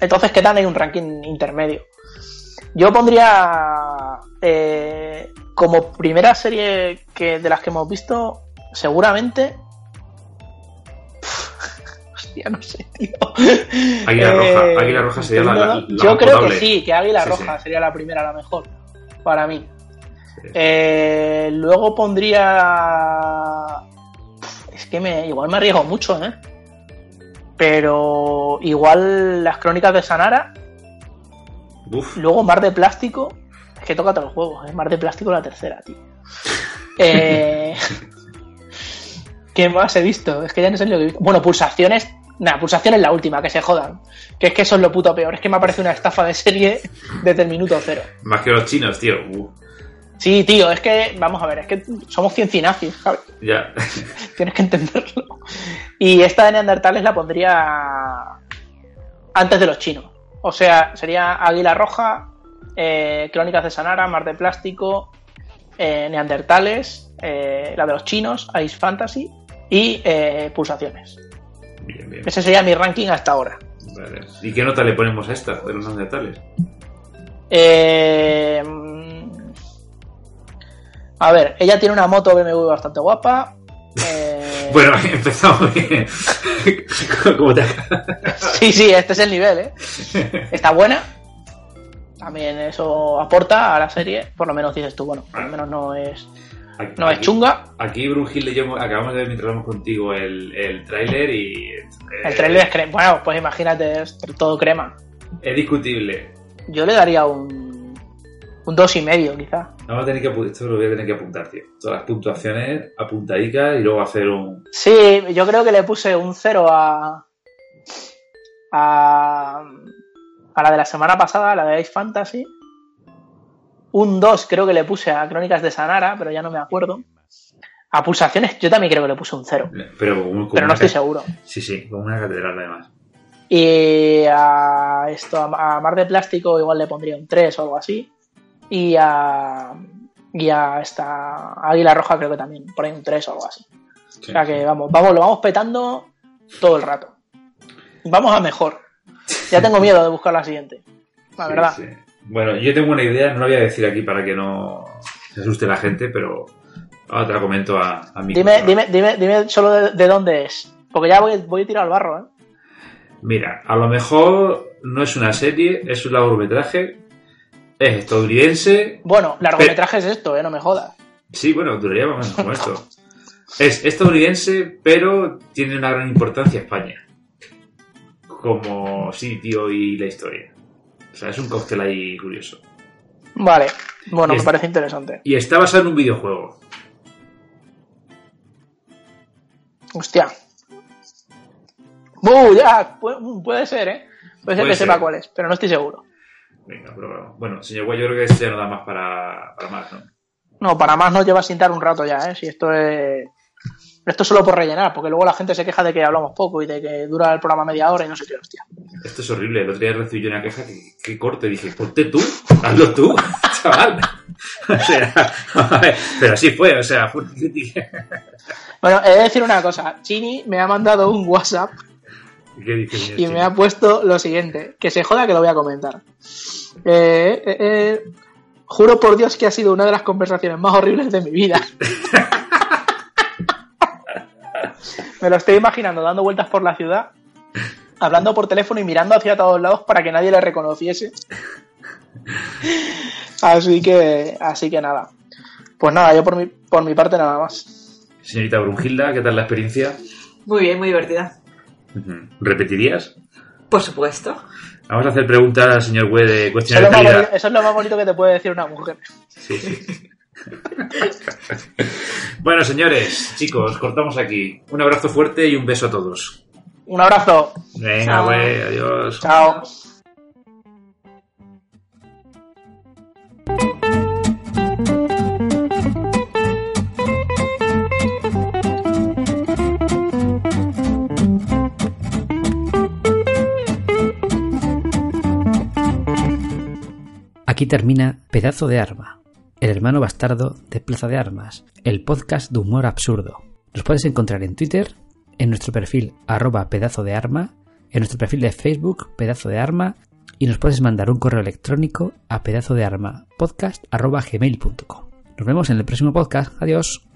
Entonces quedan en un ranking intermedio. Yo pondría eh, como primera serie que de las que hemos visto, seguramente. *laughs* Hostia, no sé, tío. Águila Eh, Roja. Águila Roja sería la, la- la Yo creo potable. que sí, que Águila Sí, Roja sí. sería la primera, la mejor. Para mí. Sí. Eh, luego pondría. Es que me, igual me arriesgo mucho, ¿eh? Pero igual las crónicas de Sanara. Uf, Luego Mar de Plástico. Es que toca todos los juegos, ¿eh? Mar de Plástico la tercera, tío. *laughs* Eh, ¿Qué más he visto? Es que ya no sé lo que he visto. Bueno, pulsaciones. Nada, pulsaciones la última, que se jodan. Que es que eso es lo puto peor. Es que me parece una estafa de serie desde el minuto cero. más que los chinos, tío. Uh, Sí, tío, es que, vamos a ver, es que somos ciencinazis, ¿sabes? ya. *laughs* Tienes que entenderlo. Y esta de Neandertales la pondría antes de los chinos. O sea, sería Águila Roja, eh, Crónicas de Sanara, Mar de Plástico, eh, Neandertales, eh, la de los chinos, Ice Fantasy y Pulsaciones. Bien, bien. Ese sería mi ranking hasta ahora. Vale. ¿Y qué nota le ponemos a esta de los neandertales? Eh, mm, a ver, ella tiene una moto BMW bastante guapa. *laughs* Bueno, *laughs* empezamos bien. *laughs* ¿Cómo te Sí, sí, este es el nivel, ¿eh? Está buena. También eso aporta a la serie. Por lo menos dices tú, bueno, por lo menos no es, no es chunga. Aquí, yo acabamos de ver mientras hablamos contigo el, el tráiler y... eh, El trailer es crema. Bueno, pues imagínate, es todo crema. Es discutible. Yo le daría un, un dos y medio, quizá. Vamos a tener que esto lo voy a tener que apuntar, tío. Todas las puntuaciones apuntadicas y luego hacer un... Sí, yo creo que le puse un cero a, a, a la de la semana pasada, la de Ice Fantasy. Un 2 creo que le puse a Crónicas de Sanara, pero ya no me acuerdo. A Pulsaciones yo también creo que le puse un cero, Pero, como, como pero no estoy seguro. Sí, sí, como una catedral además. Y a esto, a Mar de Plástico igual le pondría un 3 o algo así. Y a, y a esta Águila Roja creo que también, por ahí un 3 o algo así. Sí. O sea que vamos, vamos, lo vamos petando todo el rato. Vamos a mejor. Ya tengo miedo de buscar la siguiente. La Sí, verdad. sí. Bueno, yo tengo una idea, no la voy a decir aquí para que no se asuste la gente, pero ahora te la comento a, a mi Dime, dime, dime, dime solo de, de dónde es. Porque ya voy, voy a tirar al barro, ¿eh? Mira, a lo mejor no es una serie, es un largometraje, es estadounidense. Bueno, largometraje es esto, ¿eh? No me jodas. Sí, bueno, duraría más o menos como esto. Es estadounidense, pero tiene una gran importancia España. Como sitio y la historia. O sea, es un cóctel ahí curioso. Vale. Bueno, me parece interesante. Y está basado en un videojuego. Hostia. ¡Uh! Ya, pu- puede ser, ¿eh? Puede ser Puede que ser. sepa cuál es, pero no estoy seguro. Venga, pero bueno, señor Guay, yo creo que ya no da más para, para más, ¿no? No, para más nos lleva a sentar un rato ya, ¿eh? Si esto es. Esto es solo por rellenar, porque luego la gente se queja de que hablamos poco y de que dura el programa media hora y no sé qué, hostia. Esto es horrible. El otro día recibí yo una queja que, que corte. Dije, ponte tú, hazlo tú, *laughs* chaval. *laughs* O sea, *laughs* a ver, pero así fue, o sea, fue. Bueno, he de decir una cosa. Chini me ha mandado un WhatsApp ¿Qué dice, señor y me ha puesto lo siguiente. Que se joda que lo voy a comentar. Eh, eh, eh, juro por Dios que ha sido una de las conversaciones más horribles de mi vida. Me lo estoy imaginando dando vueltas por la ciudad, hablando por teléfono y mirando hacia todos lados para que nadie le reconociese. Así que, así que nada. Pues nada, yo por mi, por mi parte nada más. Señorita Brunhilda, ¿qué tal la experiencia? Muy bien, muy divertida. ¿Repetirías? Por supuesto. Vamos a hacer preguntas al señor Web de Eso es, de calidad. bonito, eso es lo más bonito que te puede decir una mujer. Sí, sí. *laughs* bueno, señores, chicos, cortamos aquí. Un abrazo fuerte y un beso a todos. Un abrazo. Venga, güey, adiós. Chao. Aquí termina Pedazo de Arma, el hermano bastardo de Plaza de Armas, el podcast de humor absurdo. Nos puedes encontrar en Twitter, en nuestro perfil arroba pedazo de arma, en nuestro perfil de Facebook pedazo de arma y nos puedes mandar un correo electrónico a pedazo de arma podcast arroba gmail.com. Nos vemos en el próximo podcast. Adiós.